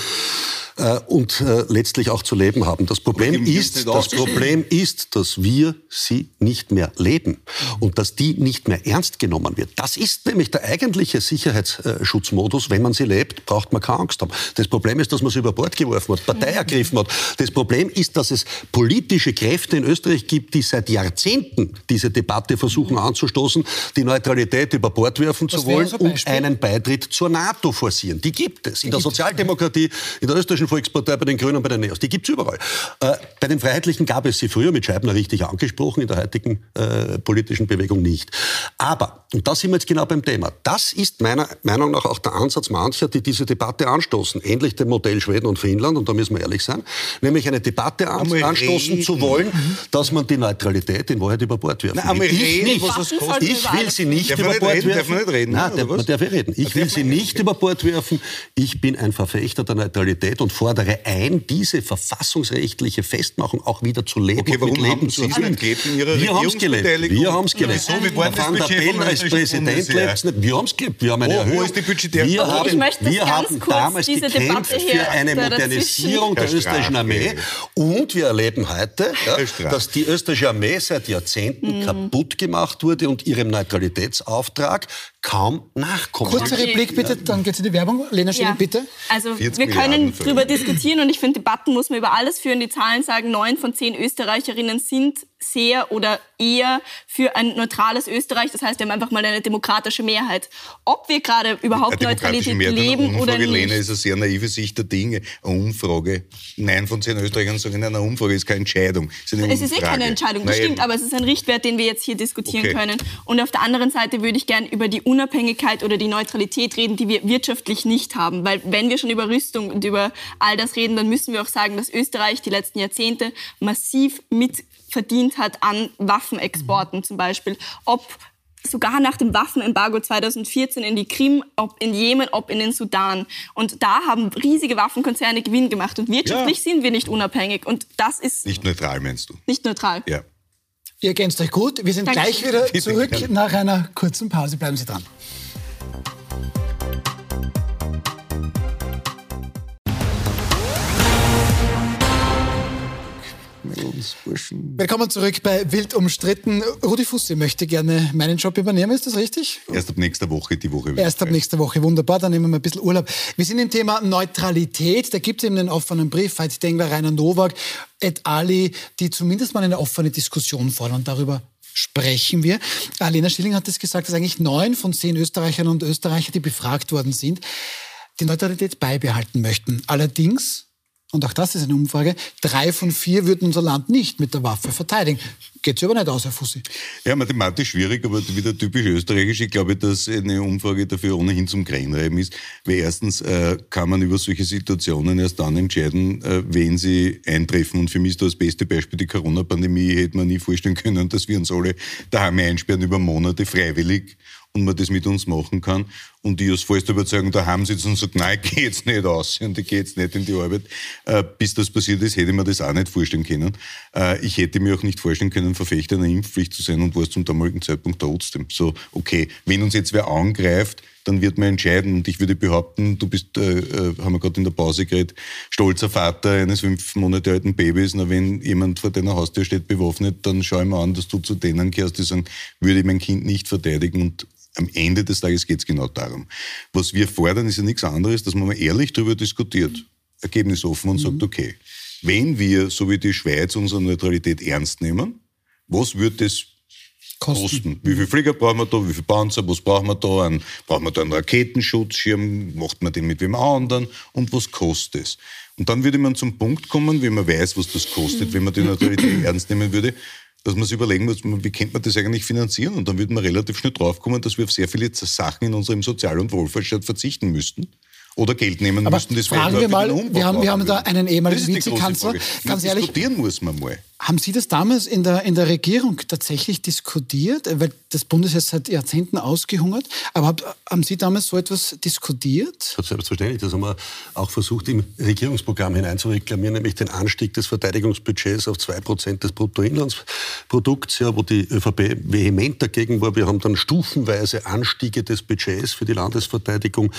äh, und äh, letztlich auch zu leben haben. Das Problem ist, das Problem ist, dass wir sie nicht mehr leben und dass die nicht mehr ernst genommen wird. Das ist nämlich der eigentliche Sicherheitsschutzmodus. Wenn man sie lebt, braucht man keine Angst haben. Das Problem ist, dass man sie über Bord geworfen hat, Partei ergriffen hat. Das Problem ist, dass dass es politische Kräfte in Österreich gibt, die seit Jahrzehnten diese Debatte versuchen anzustoßen, die Neutralität über Bord werfen zu wollen und einen Beitritt zur NATO forcieren. Die gibt es. In der Sozialdemokratie, in der österreichischen Volkspartei, bei den Grünen, bei den Neos. Die gibt es überall. Äh, bei den Freiheitlichen gab es sie früher mit Scheibner richtig angesprochen, in der heutigen äh, politischen Bewegung nicht. Aber, und da sind wir jetzt genau beim Thema, das ist meiner Meinung nach auch der Ansatz mancher, die diese Debatte anstoßen. Ähnlich dem Modell Schweden und Finnland, und da müssen wir ehrlich sein, nämlich eine Debatte an, anstoßen reden. zu wollen, dass man die Neutralität in Wahrheit über Bord wirft. Nein, ich, reden, nicht. ich will sie nicht darf über Bord reden, werfen. Darf man nicht reden? Nein, darf, man darf reden. Ich will sie nicht über Bord werfen. Ich bin ein Verfechter der Neutralität und fordere ein, diese verfassungsrechtliche Festmachung auch wieder zu leben okay, warum mit Leben zu haben gelebt in Ihrer Wir haben es gelebt. Wir haben es gelebt. So, wie war Van der Bellen als Präsident lebt nicht. Wir haben es gelebt. Wir haben eine wo, Erhöhung. Wo ist die budgetäre Wir haben, ich möchte wir haben damals gekämpft für eine Modernisierung der österreichischen Armee. Und wir erleben heute, ja, dass die österreichische Armee seit Jahrzehnten mhm. kaputt gemacht wurde und ihrem Neutralitätsauftrag kaum nachkommen. Kurze Replik bitte, dann geht es in die Werbung. Lena Schilling, ja. bitte. Also wir können darüber diskutieren und ich finde, Debatten muss man über alles führen. Die Zahlen sagen, neun von zehn Österreicherinnen sind sehr oder eher für ein neutrales Österreich. Das heißt, wir haben einfach mal eine demokratische Mehrheit. Ob wir gerade überhaupt Neutralität leben oder nicht. Lena ist eine sehr naive Sicht der Dinge. Eine Umfrage, neun von zehn Österreichern sagen, eine Umfrage ist keine Entscheidung. Es ist, es ist eh keine Entscheidung, das stimmt, aber es ist ein Richtwert, den wir jetzt hier diskutieren okay. können. Und auf der anderen Seite würde ich gerne über die Unabhängigkeit oder die Neutralität reden, die wir wirtschaftlich nicht haben. Weil wenn wir schon über Rüstung und über all das reden, dann müssen wir auch sagen, dass Österreich die letzten Jahrzehnte massiv mit verdient hat an Waffenexporten zum Beispiel. Ob sogar nach dem Waffenembargo 2014 in die Krim, ob in Jemen, ob in den Sudan. Und da haben riesige Waffenkonzerne Gewinn gemacht. Und wirtschaftlich ja. sind wir nicht unabhängig. Und das ist... Nicht neutral, meinst du? Nicht neutral. Ja. Ihr ergänzt euch gut. Wir sind Danke. gleich wieder zurück nach einer kurzen Pause. Bleiben Sie dran. Willkommen zurück bei Wild umstritten. Rudi Fusse möchte gerne meinen Job übernehmen, ist das richtig? Erst ab nächster Woche, die Woche. Erst ab nächster Woche, wunderbar, dann nehmen wir mal ein bisschen Urlaub. Wir sind im Thema Neutralität, da gibt es eben einen offenen Brief, Veit Dengler, Rainer Nowak, et ali, die zumindest mal eine offene Diskussion fordern darüber sprechen wir. Lena Schilling hat es gesagt, dass eigentlich neun von zehn Österreicherinnen und Österreicher, die befragt worden sind, die Neutralität beibehalten möchten. Allerdings und auch das ist eine Umfrage, drei von vier würden unser Land nicht mit der Waffe verteidigen. Geht sich aber nicht aus, Herr Fussi. Ja, mathematisch schwierig, aber wieder typisch österreichisch. Ich glaube, dass eine Umfrage dafür ohnehin zum Greinreiben ist. Weil erstens äh, kann man über solche Situationen erst dann entscheiden, äh, wenn sie eintreffen. Und für mich ist das beste Beispiel die Corona-Pandemie. Hätte man nie vorstellen können, dass wir uns alle daheim einsperren über Monate freiwillig und man das mit uns machen kann. Und die aus vollster Überzeugung daheim sitzen und sagen, nein, ich gehe jetzt nicht aus und ich gehe jetzt nicht in die Arbeit. Äh, bis das passiert ist, hätte ich mir das auch nicht vorstellen können. Äh, ich hätte mir auch nicht vorstellen können, Verfechter einer Impfpflicht zu sein und war es zum damaligen Zeitpunkt trotzdem. So, okay, wenn uns jetzt wer angreift, dann wird man entscheiden. Und ich würde behaupten, du bist, äh, äh haben wir gerade in der Pause geredet, stolzer Vater eines fünf Monate alten Babys. Na, wenn jemand vor deiner Haustür steht bewaffnet, dann schau ich mir an, dass du zu denen gehörst, die sagen, würde ich mein Kind nicht verteidigen und am Ende des Tages geht es genau darum. Was wir fordern, ist ja nichts anderes, dass man mal ehrlich darüber diskutiert, ergebnisoffen und mhm. sagt, okay, wenn wir, so wie die Schweiz, unsere Neutralität ernst nehmen, was wird das kosten? kosten? Wie viele Flieger brauchen wir da? Wie viele Panzer? Was brauchen wir da? Ein, brauchen wir da einen Raketenschutzschirm? Macht man den mit wem anderen? Und was kostet es? Und dann würde man zum Punkt kommen, wenn man weiß, was das kostet, wenn man die Neutralität ernst nehmen würde, dass man sich überlegen muss, wie könnte man das eigentlich finanzieren? Und dann würde man relativ schnell draufkommen, dass wir auf sehr viele Sachen in unserem Sozial- und Wohlfahrtsstaat verzichten müssten oder Geld nehmen Aber müssten. Das fragen wir mal, wir haben, wir haben da einen ehemaligen Vizekanzler. Ganz ehrlich, diskutieren muss man mal. Haben Sie das damals in der, in der Regierung tatsächlich diskutiert? Weil das Bund ist jetzt seit Jahrzehnten ausgehungert. Aber hab, haben Sie damals so etwas diskutiert? Selbstverständlich. Das haben wir auch versucht, im Regierungsprogramm hineinzureklamieren, nämlich den Anstieg des Verteidigungsbudgets auf 2% des Bruttoinlandsprodukts, ja, wo die ÖVP vehement dagegen war. Wir haben dann stufenweise Anstiege des Budgets für die Landesverteidigung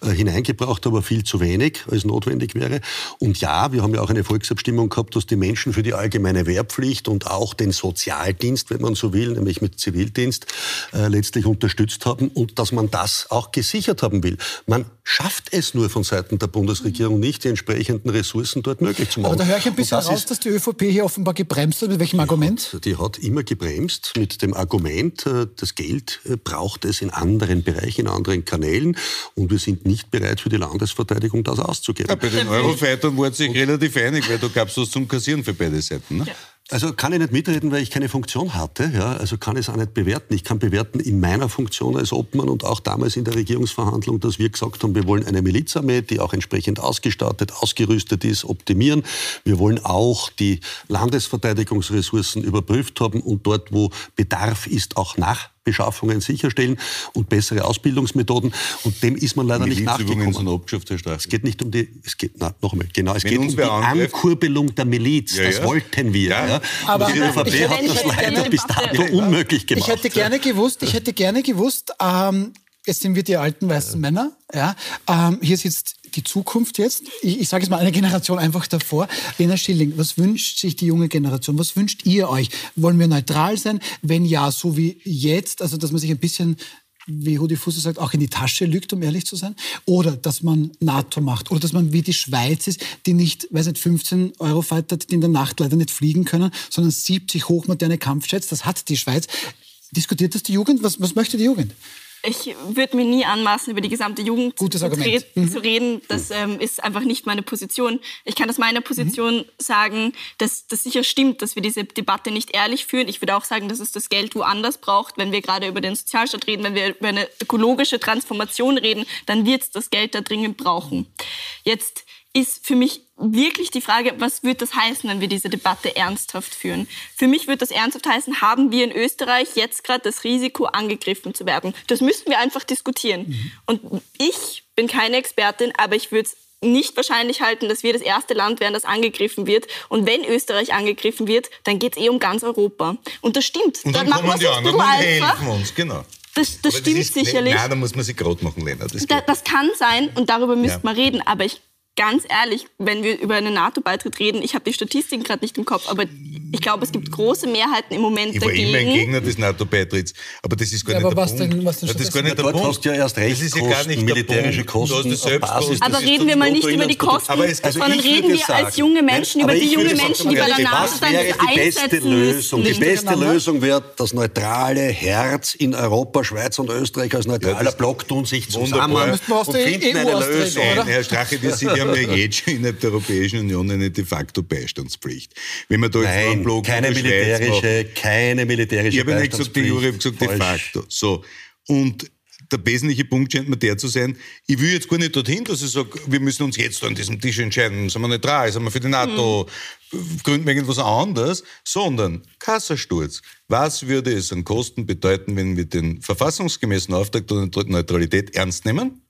äh, hineingebracht, aber viel zu wenig, als notwendig wäre. Und ja, wir haben ja auch eine Volksabstimmung gehabt, dass die Menschen für die allgemeine eine Wehrpflicht und auch den Sozialdienst, wenn man so will, nämlich mit Zivildienst, äh, letztlich unterstützt haben und dass man das auch gesichert haben will. Man schafft es nur von Seiten der Bundesregierung nicht, die entsprechenden Ressourcen dort möglich zu machen. Aber da höre ich ein bisschen das raus, dass die ÖVP hier offenbar gebremst hat. Mit welchem Argument? Hat, die hat immer gebremst mit dem Argument, äh, das Geld äh, braucht es in anderen Bereichen, in anderen Kanälen und wir sind nicht bereit für die Landesverteidigung das auszugeben. Ja, bei den Eurofightern wurde sich relativ einig, weil da gab es was zum Kassieren für beide Seiten. Ne? Ja. Also kann ich nicht mitreden, weil ich keine Funktion hatte. Ja, also kann ich es auch nicht bewerten. Ich kann bewerten in meiner Funktion als Obmann und auch damals in der Regierungsverhandlung, dass wir gesagt haben, wir wollen eine Milizarmee, die auch entsprechend ausgestattet, ausgerüstet ist, optimieren. Wir wollen auch die Landesverteidigungsressourcen überprüft haben und dort, wo Bedarf ist, auch nach Beschaffungen sicherstellen und bessere Ausbildungsmethoden. Und dem ist man leider nicht nachgekommen. Sind abgeschafft, Herr es geht nicht um die, es geht, na, noch einmal, genau, es Wenn geht um die angreift. Ankurbelung der Miliz. Ja, das wollten wir. Ja. ja. Aber die ÖVP hat das leider bis dato unmöglich gemacht. Ich hätte gerne gewusst, ich hätte gerne gewusst, ähm, jetzt sind wir die alten weißen Männer. Ja, ähm, hier sitzt die Zukunft jetzt. Ich, ich sage es mal eine Generation einfach davor. Lena Schilling, was wünscht sich die junge Generation? Was wünscht ihr euch? Wollen wir neutral sein? Wenn ja, so wie jetzt, also dass man sich ein bisschen wie Rudi Fusse sagt, auch in die Tasche lügt, um ehrlich zu sein. Oder dass man NATO macht. Oder dass man wie die Schweiz ist, die nicht, weiß nicht, 15 Eurofighter, die in der Nacht leider nicht fliegen können, sondern 70 hochmoderne Kampfjets. Das hat die Schweiz. Diskutiert das die Jugend? Was, was möchte die Jugend? Ich würde mir nie anmaßen, über die gesamte Jugend zu, mhm. zu, reden. Das ähm, ist einfach nicht meine Position. Ich kann aus meiner Position mhm. sagen, dass das sicher stimmt, dass wir diese Debatte nicht ehrlich führen. Ich würde auch sagen, dass es das Geld woanders braucht. Wenn wir gerade über den Sozialstaat reden, wenn wir über eine ökologische Transformation reden, dann wird es das Geld da dringend brauchen. Jetzt ist für mich wirklich die Frage, was wird das heißen, wenn wir diese Debatte ernsthaft führen? Für mich wird das ernsthaft heißen, haben wir in Österreich jetzt gerade das Risiko, angegriffen zu werden? Das müssten wir einfach diskutieren. Mhm. Und ich bin keine Expertin, aber ich würde es nicht wahrscheinlich halten, dass wir das erste Land werden, das angegriffen wird. Und wenn Österreich angegriffen wird, dann geht es eh um ganz Europa. Und das stimmt. Und dann, dann kommen die anderen und helfen uns, genau. Das, das stimmt das ist, sicherlich. Nein, da muss man sich gerade machen, Lena. Das, da, das, kann sein und darüber müsste ja. man reden. Aber ich ganz ehrlich, wenn wir über einen NATO-Beitritt reden, ich habe die Statistiken gerade nicht im Kopf, aber ich glaube, es gibt große Mehrheiten im Moment ich dagegen. Ich war immer ein Gegner des NATO-beitritts, aber das ist gar ja, nicht der was Punkt. Denn, was denn das ist gar nicht der Punkt. hast du ja erst recht das ist ja gar nicht militärische Kosten. Basis, aber reden wir mal nicht über die Kosten, also sondern reden wir sagen, als junge Menschen über die junge Menschen, die bei der NATO dann die beste Lösung. Die beste Lösung wird das neutrale Herz in Europa, Schweiz und Österreich als neutraler Block tun sich zusammen und finden eine Lösung. Herr Strache, wir sind ja jetzt schon innerhalb der Europäischen Union eine de facto Beistandspflicht. Wenn man da Nein, keine militärische, keine militärische Ich habe nicht gesagt, die Jure, habe gesagt de facto. So. Und der wesentliche Punkt scheint mir der zu sein, ich will jetzt gar nicht dorthin, dass ich sage, wir müssen uns jetzt an diesem Tisch entscheiden, sind wir neutral, sind wir für die NATO, mhm. gründen wir irgendwas anderes, sondern Kassasturz. Was würde es an Kosten bedeuten, wenn wir den verfassungsgemäßen Auftrag der Neutralität ernst nehmen?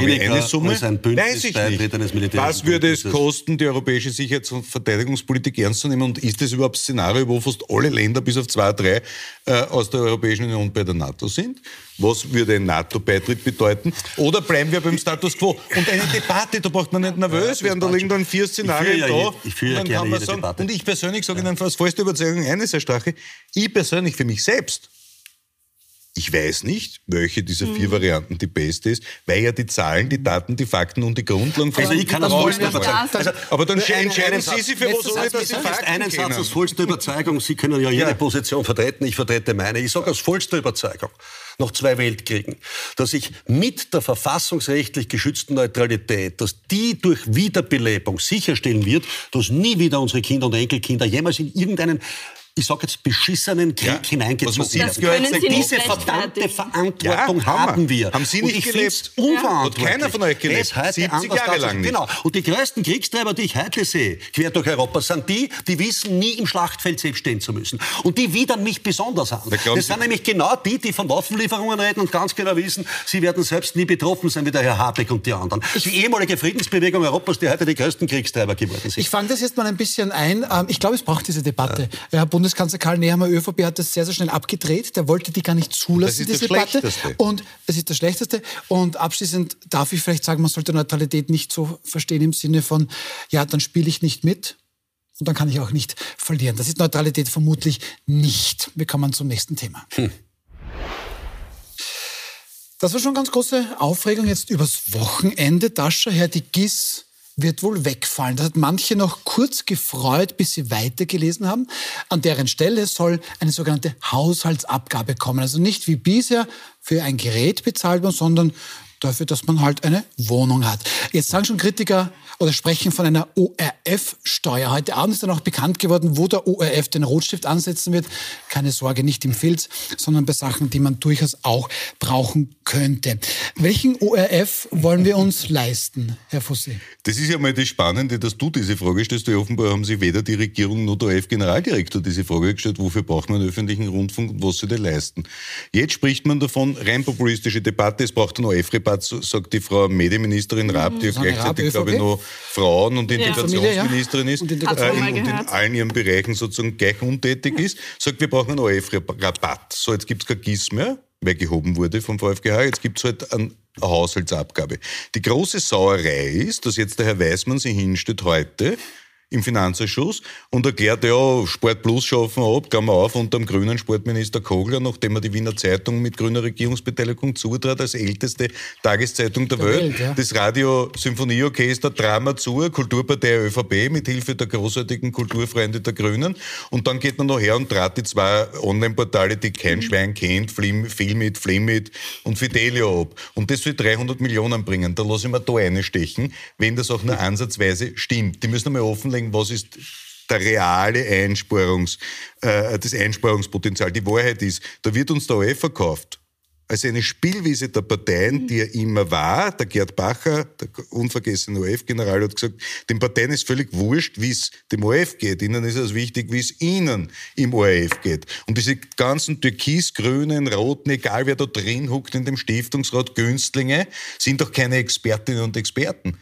Da eine Summe. Ein Weiß ich nicht. Was würde es kosten, die europäische Sicherheits- und Verteidigungspolitik ernst zu nehmen? Und ist das überhaupt ein Szenario, wo fast alle Länder bis auf zwei, drei äh, aus der Europäischen Union bei der NATO sind? Was würde ein NATO-Beitritt bedeuten? Oder bleiben wir beim Status quo? Und eine Debatte, da braucht man nicht nervös werden, da liegen dann vier Szenarien ich da. Ich führe ja gerne jede sagen, Debatte. Und ich persönlich sage. Ihnen aus vollster Überzeugung eines, Herr Strache, ich persönlich für mich selbst ich weiß nicht, welche dieser vier mhm. Varianten die beste ist, weil ja die Zahlen, die Daten, die Fakten und die Grundlagen also ich kann das vollste Überzeugung. Also, aber dann entscheiden Sie sich für was, ohne dass Sie Fakten Einen Satz aus vollster Überzeugung. Sie können ja jede ja. Position vertreten, ich vertrete meine. Ich sage aus vollster Überzeugung, nach zwei Weltkriegen, dass ich mit der verfassungsrechtlich geschützten Neutralität, dass die durch Wiederbelebung sicherstellen wird, dass nie wieder unsere Kinder und Enkelkinder jemals in irgendeinen ich sage jetzt, beschissenen Krieg ja, hineingezogen werden. Diese verdammte Verantwortung ja, haben wir. Haben Sie nicht gelebt? Unverantwortlich. Hat keiner von euch gelebt. 70 Jahre lang nicht. Genau. Und die größten Kriegstreiber, die ich heute sehe, quer durch Europa, sind die, die wissen, nie im Schlachtfeld selbst stehen zu müssen. Und die widern mich besonders an. Das sind nämlich genau die, die von Waffenlieferungen reden und ganz genau wissen, sie werden selbst nie betroffen sein wie der Herr Habeck und die anderen. Die ehemalige Friedensbewegung Europas, die heute die größten Kriegstreiber geworden sind. Ich fange das jetzt mal ein bisschen ein. Ähm, ich glaube, es braucht diese Debatte. Ja. Herr Bundeskanzler Karl Nehammer, ÖVP, hat das sehr, sehr schnell abgedreht. Der wollte die gar nicht zulassen, diese Debatte. Und das ist das Schlechteste. Und abschließend darf ich vielleicht sagen, man sollte Neutralität nicht so verstehen im Sinne von, ja, dann spiele ich nicht mit. Und dann kann ich auch nicht verlieren. Das ist Neutralität vermutlich nicht. Wir kommen zum nächsten Thema. Hm. Das war schon ganz große Aufregung jetzt übers Wochenende. Dascher, Herr die GIS wird wohl wegfallen. Das hat manche noch kurz gefreut, bis sie weitergelesen haben. An deren Stelle soll eine sogenannte Haushaltsabgabe kommen. Also nicht wie bisher für ein Gerät bezahlt man, sondern dafür, dass man halt eine Wohnung hat. Jetzt sagen schon Kritiker oder sprechen von einer ORF-Steuer. Heute Abend ist dann auch bekannt geworden, wo der ORF den Rotstift ansetzen wird. Keine Sorge, nicht im Filz, sondern bei Sachen, die man durchaus auch brauchen könnte. Welchen ORF wollen wir uns leisten, Herr Fossé? Das ist ja mal das Spannende, dass du diese Frage stellst. Offenbar haben sich weder die Regierung noch der ORF-Generaldirektor diese Frage gestellt, wofür braucht man einen öffentlichen Rundfunk und was soll der leisten. Jetzt spricht man davon, rein populistische Debatte, es braucht einen ORF-Debatte hat, sagt die Frau Medienministerin Raab, die mhm. gleichzeitig, glaube ich, noch Frauen- und Integrationsministerin ist und, in, äh, und in allen ihren Bereichen sozusagen gleich untätig ist, sagt, wir brauchen einen ORF-Rabatt. So, jetzt gibt es kein GIS mehr, weil gehoben wurde vom VfGH, jetzt gibt es halt einen eine Haushaltsabgabe. Die große Sauerei ist, dass jetzt der Herr Weißmann sich hinstellt heute im Finanzausschuss und erklärt, ja, Sport Plus schaffen wir ab, Klammer auf, unter dem grünen Sportminister Kogler, nachdem er die Wiener Zeitung mit grüner Regierungsbeteiligung zutrat, als älteste Tageszeitung der, der Welt. Welt ja. Das Radio Symphonieorchester Drama zu, Kulturpartei ÖVP mit Hilfe der großartigen Kulturfreunde der Grünen. Und dann geht man noch her und trat die zwei Online-Portale, die kein mhm. Schwein kennt, Filmit, Flimit und Fidelio ab. Und das will 300 Millionen bringen. Da lasse ich mir da eine stechen, wenn das auch nur ansatzweise stimmt. Die müssen einmal offenlegen, zeigen, was ist der reale Einsparungs, äh, das Einsparungspotenzial. Die Wahrheit ist, da wird uns der OF verkauft als eine Spielwiese der Parteien, die er immer war. Der Gerd Bacher, der unvergessene OF-General, hat gesagt, den Parteien ist völlig wurscht, wie es dem ORF geht. Ihnen ist es wichtig, wie es ihnen im ORF geht. Und diese ganzen türkis-grünen, roten, egal wer da drin huckt in dem Stiftungsrat, Günstlinge, sind doch keine Expertinnen und Experten.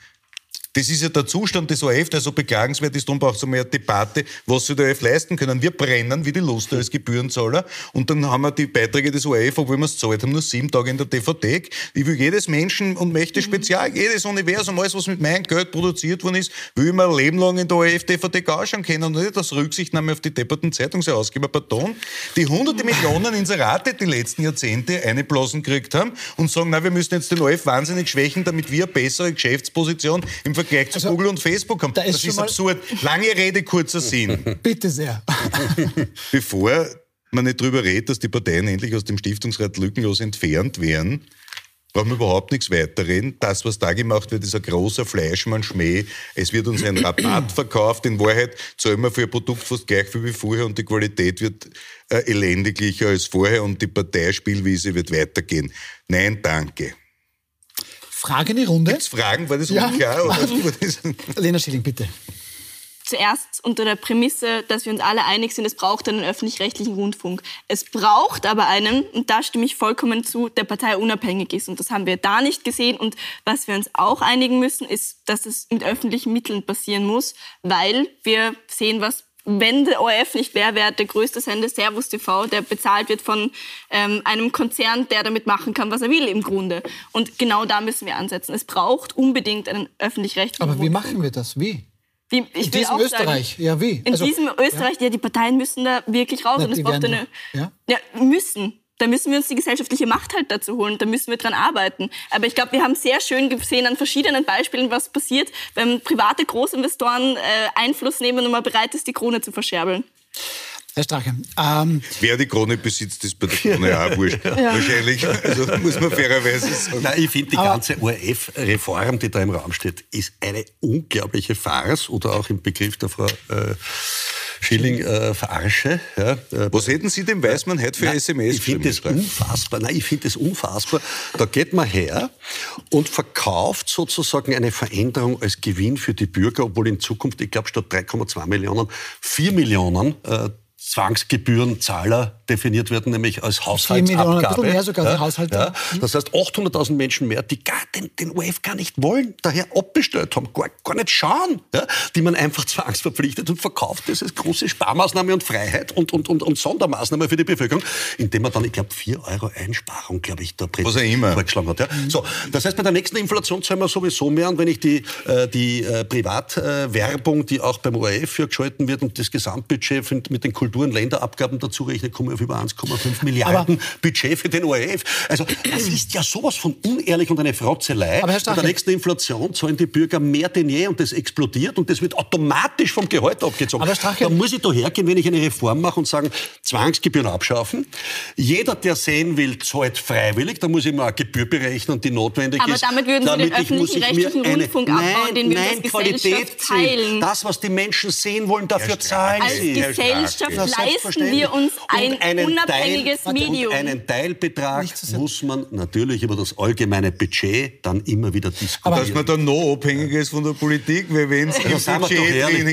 Das ist ja der Zustand des ORF, der so beklagenswert ist. Darum braucht es einmal eine Debatte, was sie der ORF leisten können. Wir brennen wie die Lust als Gebührenzahler und dann haben wir die Beiträge des ORF, obwohl wir es zahlt haben, nur sieben Tage in der DVD. Ich will jedes Menschen und möchte mhm. spezial, jedes Universum, alles, was mit meinem Geld produziert worden ist, will ich mir ein Leben lang in der ORF DVD anschauen können und nicht aus Rücksichtnahme auf die depperten Zeitungsausgeber. Pardon, die hunderte Millionen Inserate die letzten Jahrzehnte eingeblasen gekriegt haben und sagen, na, wir müssen jetzt den ORF wahnsinnig schwächen, damit wir eine bessere Geschäftsposition im Vergleich zu also, Google und Facebook haben. Da ist das ist absurd. Lange Rede, kurzer Sinn. Bitte sehr. Bevor man nicht darüber redet, dass die Parteien endlich aus dem Stiftungsrat lückenlos entfernt werden, brauchen wir überhaupt nichts weiterreden. Das, was da gemacht wird, ist ein großer Fleischmann-Schmäh. Es wird uns ein Rabatt verkauft. In Wahrheit zahlen wir für ein Produkt fast gleich viel wie vorher und die Qualität wird äh, elendiglicher als vorher und die Parteispielwiese wird weitergehen. Nein, danke. Frage in die Runde. Gibt's Fragen? War das ja. unklar? Lena Schilling, bitte. Zuerst unter der Prämisse, dass wir uns alle einig sind, es braucht einen öffentlich-rechtlichen Rundfunk. Es braucht aber einen, und da stimme ich vollkommen zu, der parteiunabhängig ist. Und das haben wir da nicht gesehen. Und was wir uns auch einigen müssen, ist, dass es mit öffentlichen Mitteln passieren muss, weil wir sehen, was wenn der ORF nicht wäre, wäre der größte Sender Servus TV, der bezahlt wird von ähm, einem Konzern, der damit machen kann, was er will im Grunde. Und genau da müssen wir ansetzen. Es braucht unbedingt einen öffentlich-rechtlichen Aber wie machen wir das? Wie? Wie, in diesem Österreich, sagen, ja wie? In also, diesem Österreich, ja. ja. die Parteien müssen da wirklich raus. Na, und es braucht eine, ja? ja, müssen. Da müssen wir uns die gesellschaftliche Macht halt dazu holen. Da müssen wir dran arbeiten. Aber ich glaube, wir haben sehr schön gesehen an verschiedenen Beispielen, was passiert, wenn private Großinvestoren äh, Einfluss nehmen und man bereit ist, die Krone zu verscherbeln. Herr Strache. Ähm, Wer die Krone besitzt, ist bei der Krone auch wurscht. ja. Wahrscheinlich. Also muss man fairerweise sagen. Nein, ich finde, die ganze ORF-Reform, die da im Raum steht, ist eine unglaubliche Farce. Oder auch im Begriff der Frau äh, Schilling äh, verarsche. Ja, äh, Was hätten Sie dem Weißmann heute für nein, SMS Ich finde das unfassbar. Nein, ich finde das unfassbar. Da geht man her und verkauft sozusagen eine Veränderung als Gewinn für die Bürger, obwohl in Zukunft, ich glaube, statt 3,2 Millionen, 4 Millionen äh, Zwangsgebührenzahler definiert werden, nämlich als Haushaltsabgabe. Millionen, mehr sogar ja, Haushalte. Ja. Das heißt 800.000 Menschen mehr, die gar den, den ORF gar nicht wollen, daher abbestellt haben, gar, gar nicht schauen, ja, die man einfach zwangsverpflichtet und verkauft das als große Sparmaßnahme und Freiheit und, und, und, und Sondermaßnahme für die Bevölkerung, indem man dann, ich glaube, 4 Euro Einsparung, glaube ich, da Was er immer. vorgeschlagen hat. Ja. So, das heißt, bei der nächsten Inflation zahlen wir sowieso mehr und wenn ich die, äh, die äh, Privatwerbung, die auch beim ORF für geschalten wird und das Gesamtbudget mit den Kultur- und Länderabgaben dazu rechne, kommen wir auf über 1,5 Milliarden Aber Budget für den ORF. Also das ist ja sowas von unehrlich und eine Frotzelei. Aber Herr Bei der nächsten Inflation zahlen die Bürger mehr denn je und das explodiert und das wird automatisch vom Gehalt abgezogen. Aber Strache, da muss ich da hergehen, wenn ich eine Reform mache und sagen, Zwangsgebühren abschaffen. Jeder, der sehen will, zahlt freiwillig. Da muss ich mal eine Gebühr berechnen und die notwendig Aber ist. Aber damit würden Sie den öffentlichen rechtlichen eine, Rundfunk abbauen, den wir nein, als Gesellschaft teilen. Das, was die Menschen sehen wollen, dafür zahlen sie. Als Gesellschaft leisten wir uns ein unabhängiges Teil, Medium. Und einen Teilbetrag muss man natürlich über das allgemeine Budget dann immer wieder diskutieren. Aber dass man dann noch abhängiger ist von der Politik, weil wenn es im Budget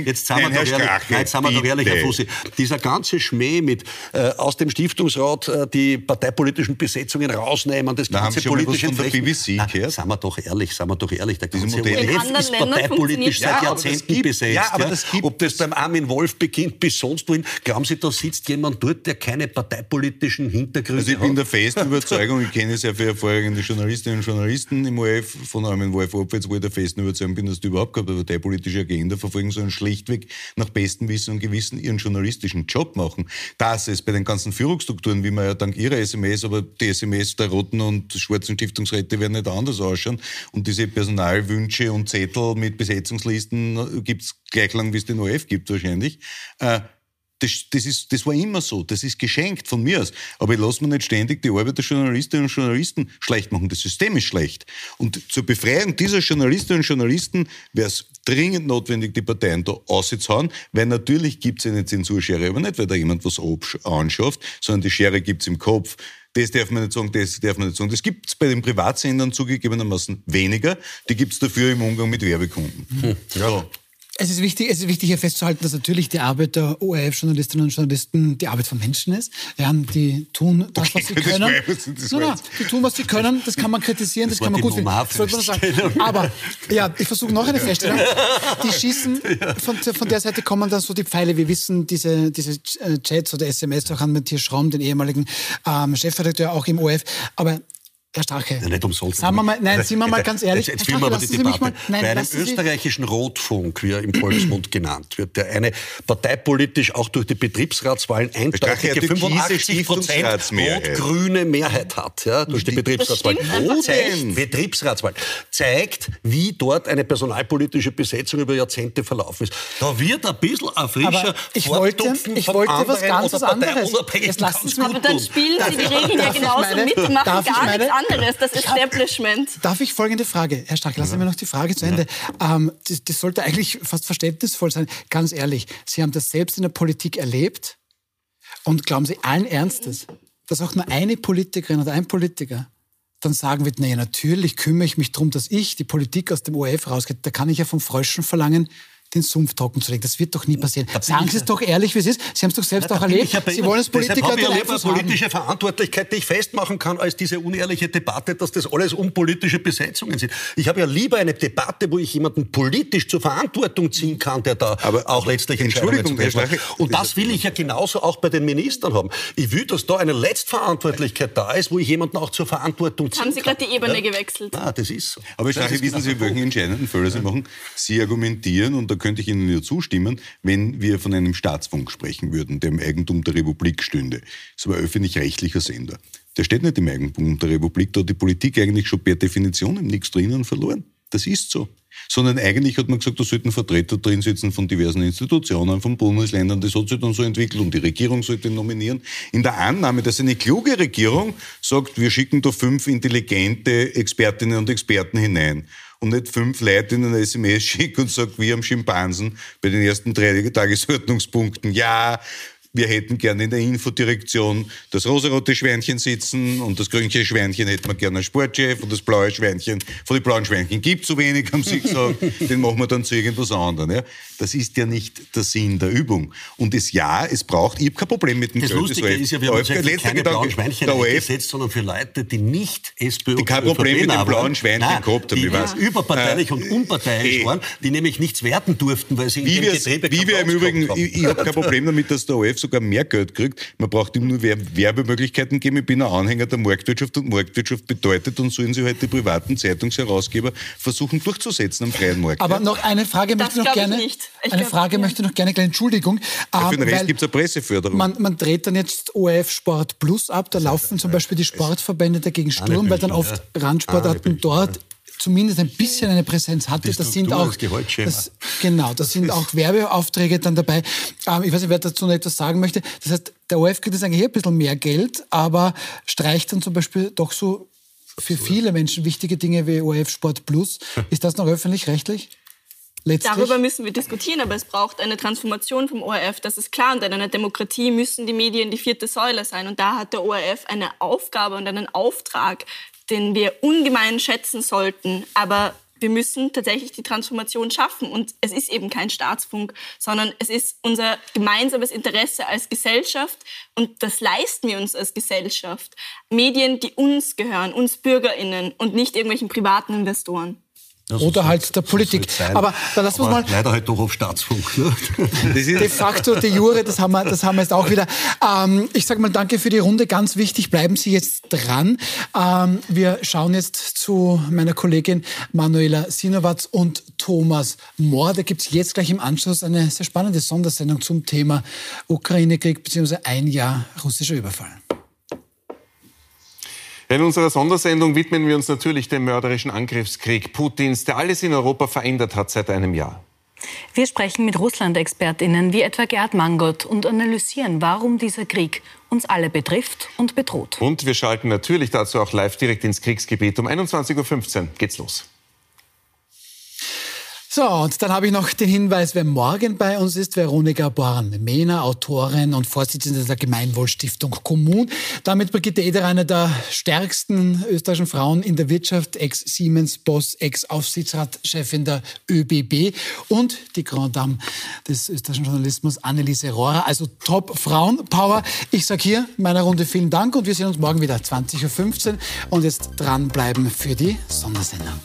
Jetzt sind wir doch ehrlich, nein, jetzt sind wir doch ehrlich, Herr Fussi. Dieser ganze Schmäh mit äh, aus dem Stiftungsrat äh, die parteipolitischen Besetzungen rausnehmen, das Na, ganze politische von der BBC gehört? Seien wir doch ehrlich, seien wir doch ehrlich, der ganze ORF ist parteipolitisch seit Jahrzehnten ja, besetzt. Ja, aber das gibt, Ob das beim Armin Wolf beginnt bis sonst wohin, glauben Sie, da sitzt jemand dort, der keine parteipolitischen Hintergründe hat? Also ich bin der festen Überzeugung, ich kenne sehr viele hervorragende Journalistinnen und Journalisten im ORF, von Armin Wolf abwärts, wo ich der festen Überzeugung bin, dass die überhaupt keine parteipolitische Agenda verfolgen, sondern schlichtweg nach bestem Wissen und Gewissen ihren journalistischen Job machen. Dass es bei den ganzen Führungsstrukturen, wie man ja dank ihrer SMS, aber die SMS der roten und schwarzen Stiftungsräte werden nicht anders ausschauen und diese Personalwünsche und Zettel mit Besetzungslisten gibt es gleich lang, wie es den OF gibt wahrscheinlich. Äh, das, das, ist, das war immer so. Das ist geschenkt von mir aus. Aber ich lasse mir nicht ständig die Arbeit der Journalistinnen und Journalisten schlecht machen. Das System ist schlecht. Und zur Befreiung dieser Journalistinnen und Journalisten wäre es dringend notwendig, die Parteien da auszuhauen, weil natürlich gibt es eine Zensurschere, aber nicht, weil da jemand was anschafft, sondern die Schere gibt es im Kopf. Das darf man nicht sagen, das darf man nicht sagen. Das gibt es bei den Privatsendern zugegebenermaßen weniger. Die gibt es dafür im Umgang mit Werbekunden. Hm. Ja. Es ist wichtig, es ist wichtig hier festzuhalten, dass natürlich die Arbeit der ORF-Journalistinnen und Journalisten die Arbeit von Menschen ist. Ja, die tun das, was sie können. Das das nein, nein, die tun, was sie können. Das kann man kritisieren, das, das kann man gut finden. Man sagen. Aber ja, ich versuche noch eine Feststellung. Die schießen, von, von der Seite kommen dann so die Pfeile. Wir wissen, diese, diese äh, Chats oder SMS auch an Matthias Schramm, den ehemaligen ähm, Chefredakteur auch im ORF. Aber Herr Strache. Ja, nicht umsonst. Sagen wir mal, nein, sind wir mal ganz ehrlich. Jetzt, jetzt führen wir aber die Debatte. Mal, nein, Bei einem österreichischen Rotfunk, wie er im Volksmund genannt wird, der eine parteipolitisch auch durch die Betriebsratswahlen eindeutige 85 Prozent rot-grüne Mehrheit hat, ja, durch die Betriebsratswahlen. Wo denn? Betriebsratswahlen. Zeigt, wie dort eine personalpolitische Besetzung über Jahrzehnte verlaufen ist. Da wird ein bisschen ein frischer aber ich wollte, ich wollte was ganz anderes. Jetzt lassen Sie aber dann spielen Sie die Regeln ja genauso mit, machen gar nichts anderes, das Establishment. Hab, darf ich folgende Frage, Herr Stark, lassen Sie mir noch die Frage zu Ende. Ja. Ähm, das, das sollte eigentlich fast verständnisvoll sein. Ganz ehrlich, Sie haben das selbst in der Politik erlebt und glauben Sie allen Ernstes, dass auch nur eine Politikerin oder ein Politiker dann sagen wird, naja, natürlich kümmere ich mich darum, dass ich die Politik aus dem ORF rausgeht. Da kann ich ja vom Fröschen verlangen, den Sumpf trocken zu legen. Das wird doch nie passieren. Sagen Sie es doch ehrlich, wie es ist. Sie haben es doch selbst ja, auch erlebt. Ja Sie wollen als Politiker habe ich ja lieber politische Verantwortlichkeit, die ich festmachen kann, als diese unehrliche Debatte, dass das alles unpolitische Besetzungen sind. Ich habe ja lieber eine Debatte, wo ich jemanden politisch zur Verantwortung ziehen kann, der da Aber auch letztlich treffen hat. Und das will ich ja genauso auch bei den Ministern haben. Ich will, dass da eine Letztverantwortlichkeit da ist, wo ich jemanden auch zur Verantwortung ziehen Haben Sie gerade die Ebene ja? gewechselt? Ah, das ist so. Aber ich sage, wissen Sie, welchen entscheidenden Fehler Sie machen? Sie argumentieren und da könnte ich Ihnen ja zustimmen, wenn wir von einem Staatsfunk sprechen würden, der im Eigentum der Republik stünde. Das war öffentlich-rechtlicher Sender. Der steht nicht im Eigentum der Republik, da hat die Politik eigentlich schon per Definition im Nichts drinnen verloren. Das ist so. Sondern eigentlich hat man gesagt, da sollten Vertreter drin sitzen von diversen Institutionen, von Bundesländern. Das hat sich dann so entwickelt und die Regierung sollte nominieren. In der Annahme, dass eine kluge Regierung sagt, wir schicken da fünf intelligente Expertinnen und Experten hinein und nicht fünf Leute in eine SMS schickt und sagt, wie am Schimpansen bei den ersten drei Tagesordnungspunkten, ja, wir hätten gerne in der Infodirektion das rosarote Schweinchen sitzen und das grüne Schweinchen hätten wir gerne als Sportchef und das blaue Schweinchen, von den blauen Schweinchen gibt zu wenig, haben sie gesagt, den machen wir dann zu irgendwas anderem. Ja. Das ist ja nicht der Sinn der Übung. Und es ja, es braucht, ich habe kein Problem mit dem Das Geld. Lustige ist ja, wir haben uns keine blauen Schweinchen eingesetzt, sondern für Leute, die nicht SPÖ die kein Problem mit dem blauen Schweinchen Nein, gehabt haben, die ich weiß. überparteilich Äh, und unparteilich eh. waren, die nämlich nichts werten durften, weil sie in wir, Getriebe wie wir im Übrigen, ich, ich habe kein Problem damit, dass der OF sogar mehr Geld kriegt. Man braucht ihm nur Wer- Werbemöglichkeiten geben. Ich bin ein Anhänger der Marktwirtschaft und Marktwirtschaft bedeutet, und sollen sie halt die privaten Zeitungsherausgeber versuchen durchzusetzen am freien Markt. Aber ja? noch eine Frage Das möchte ich noch glaub ich gerne. nicht. Ich eine glaub, Frage ja. möchte ich noch gerne, kleine Entschuldigung. Für ähm, den Rest weil gibt es eine Presseförderung. man, man dreht dann jetzt ORF Sport Plus ab. Da laufen zum Beispiel die Sportverbände dagegen Sturm, weil dann oft ja. Randsportarten Büchel, dort zumindest ein bisschen eine Präsenz hatte. Das sind Struktur, auch das das, genau, da sind auch Werbeaufträge dann dabei. Ähm, ich weiß nicht, wer dazu noch etwas sagen möchte. Das heißt, der ORF kriegt jetzt eigentlich hier ein bisschen mehr Geld, aber streicht dann zum Beispiel doch so für viele Menschen wichtige Dinge wie ORF Sport Plus. Ist das noch öffentlich-rechtlich? Letztlich? Darüber müssen wir diskutieren, aber es braucht eine Transformation vom ORF, das ist klar. Und in einer Demokratie müssen die Medien die vierte Säule sein. Und da hat der ORF eine Aufgabe und einen Auftrag, den wir ungemein schätzen sollten. Aber wir müssen tatsächlich die Transformation schaffen. Und es ist eben kein Staatsfunk, sondern es ist unser gemeinsames Interesse als Gesellschaft. Und das leisten wir uns als Gesellschaft. Medien, die uns gehören, uns BürgerInnen und nicht irgendwelchen privaten Investoren. Ja, so Oder soll- halt der Politik. sein. Aber dann lassen wir mal- Leider halt doch auf Staatsfunk. Ne? Das De facto, de jure, das haben wir, das haben wir jetzt auch wieder. Ähm, ich sage mal danke für die Runde. Ganz wichtig, bleiben Sie jetzt dran. Ähm, wir schauen jetzt zu meiner Kollegin Manuela Sinowatz und Thomas Mohr. Da gibt es jetzt gleich im Anschluss eine sehr spannende Sondersendung zum Thema Ukraine-Krieg bzw. ein Jahr russischer Überfall. In unserer Sondersendung widmen wir uns natürlich dem mörderischen Angriffskrieg Putins, der alles in Europa verändert hat seit einem Jahr. Wir sprechen mit Russland-ExpertInnen wie etwa Gerd Mangott und analysieren, warum dieser Krieg uns alle betrifft und bedroht. Und wir schalten natürlich dazu auch live direkt ins Kriegsgebiet. Um 21.15 Uhr geht's los. So, und dann habe ich noch den Hinweis, wer morgen bei uns ist, Veronika Born-Mehner, Autorin und Vorsitzende der Gemeinwohlstiftung Kommun. Damit Brigitte Eder, eine der stärksten österreichischen Frauen in der Wirtschaft, Ex-Siemens-Boss, Ex-Aufsichtsratschefin der ÖBB und die Grand Dame des österreichischen Journalismus, Anneliese Rohrer. Also Top-Frauen-Power. Ich sage hier meiner Runde vielen Dank und wir sehen uns morgen wieder 20.15 Uhr und jetzt dranbleiben für die Sondersendung.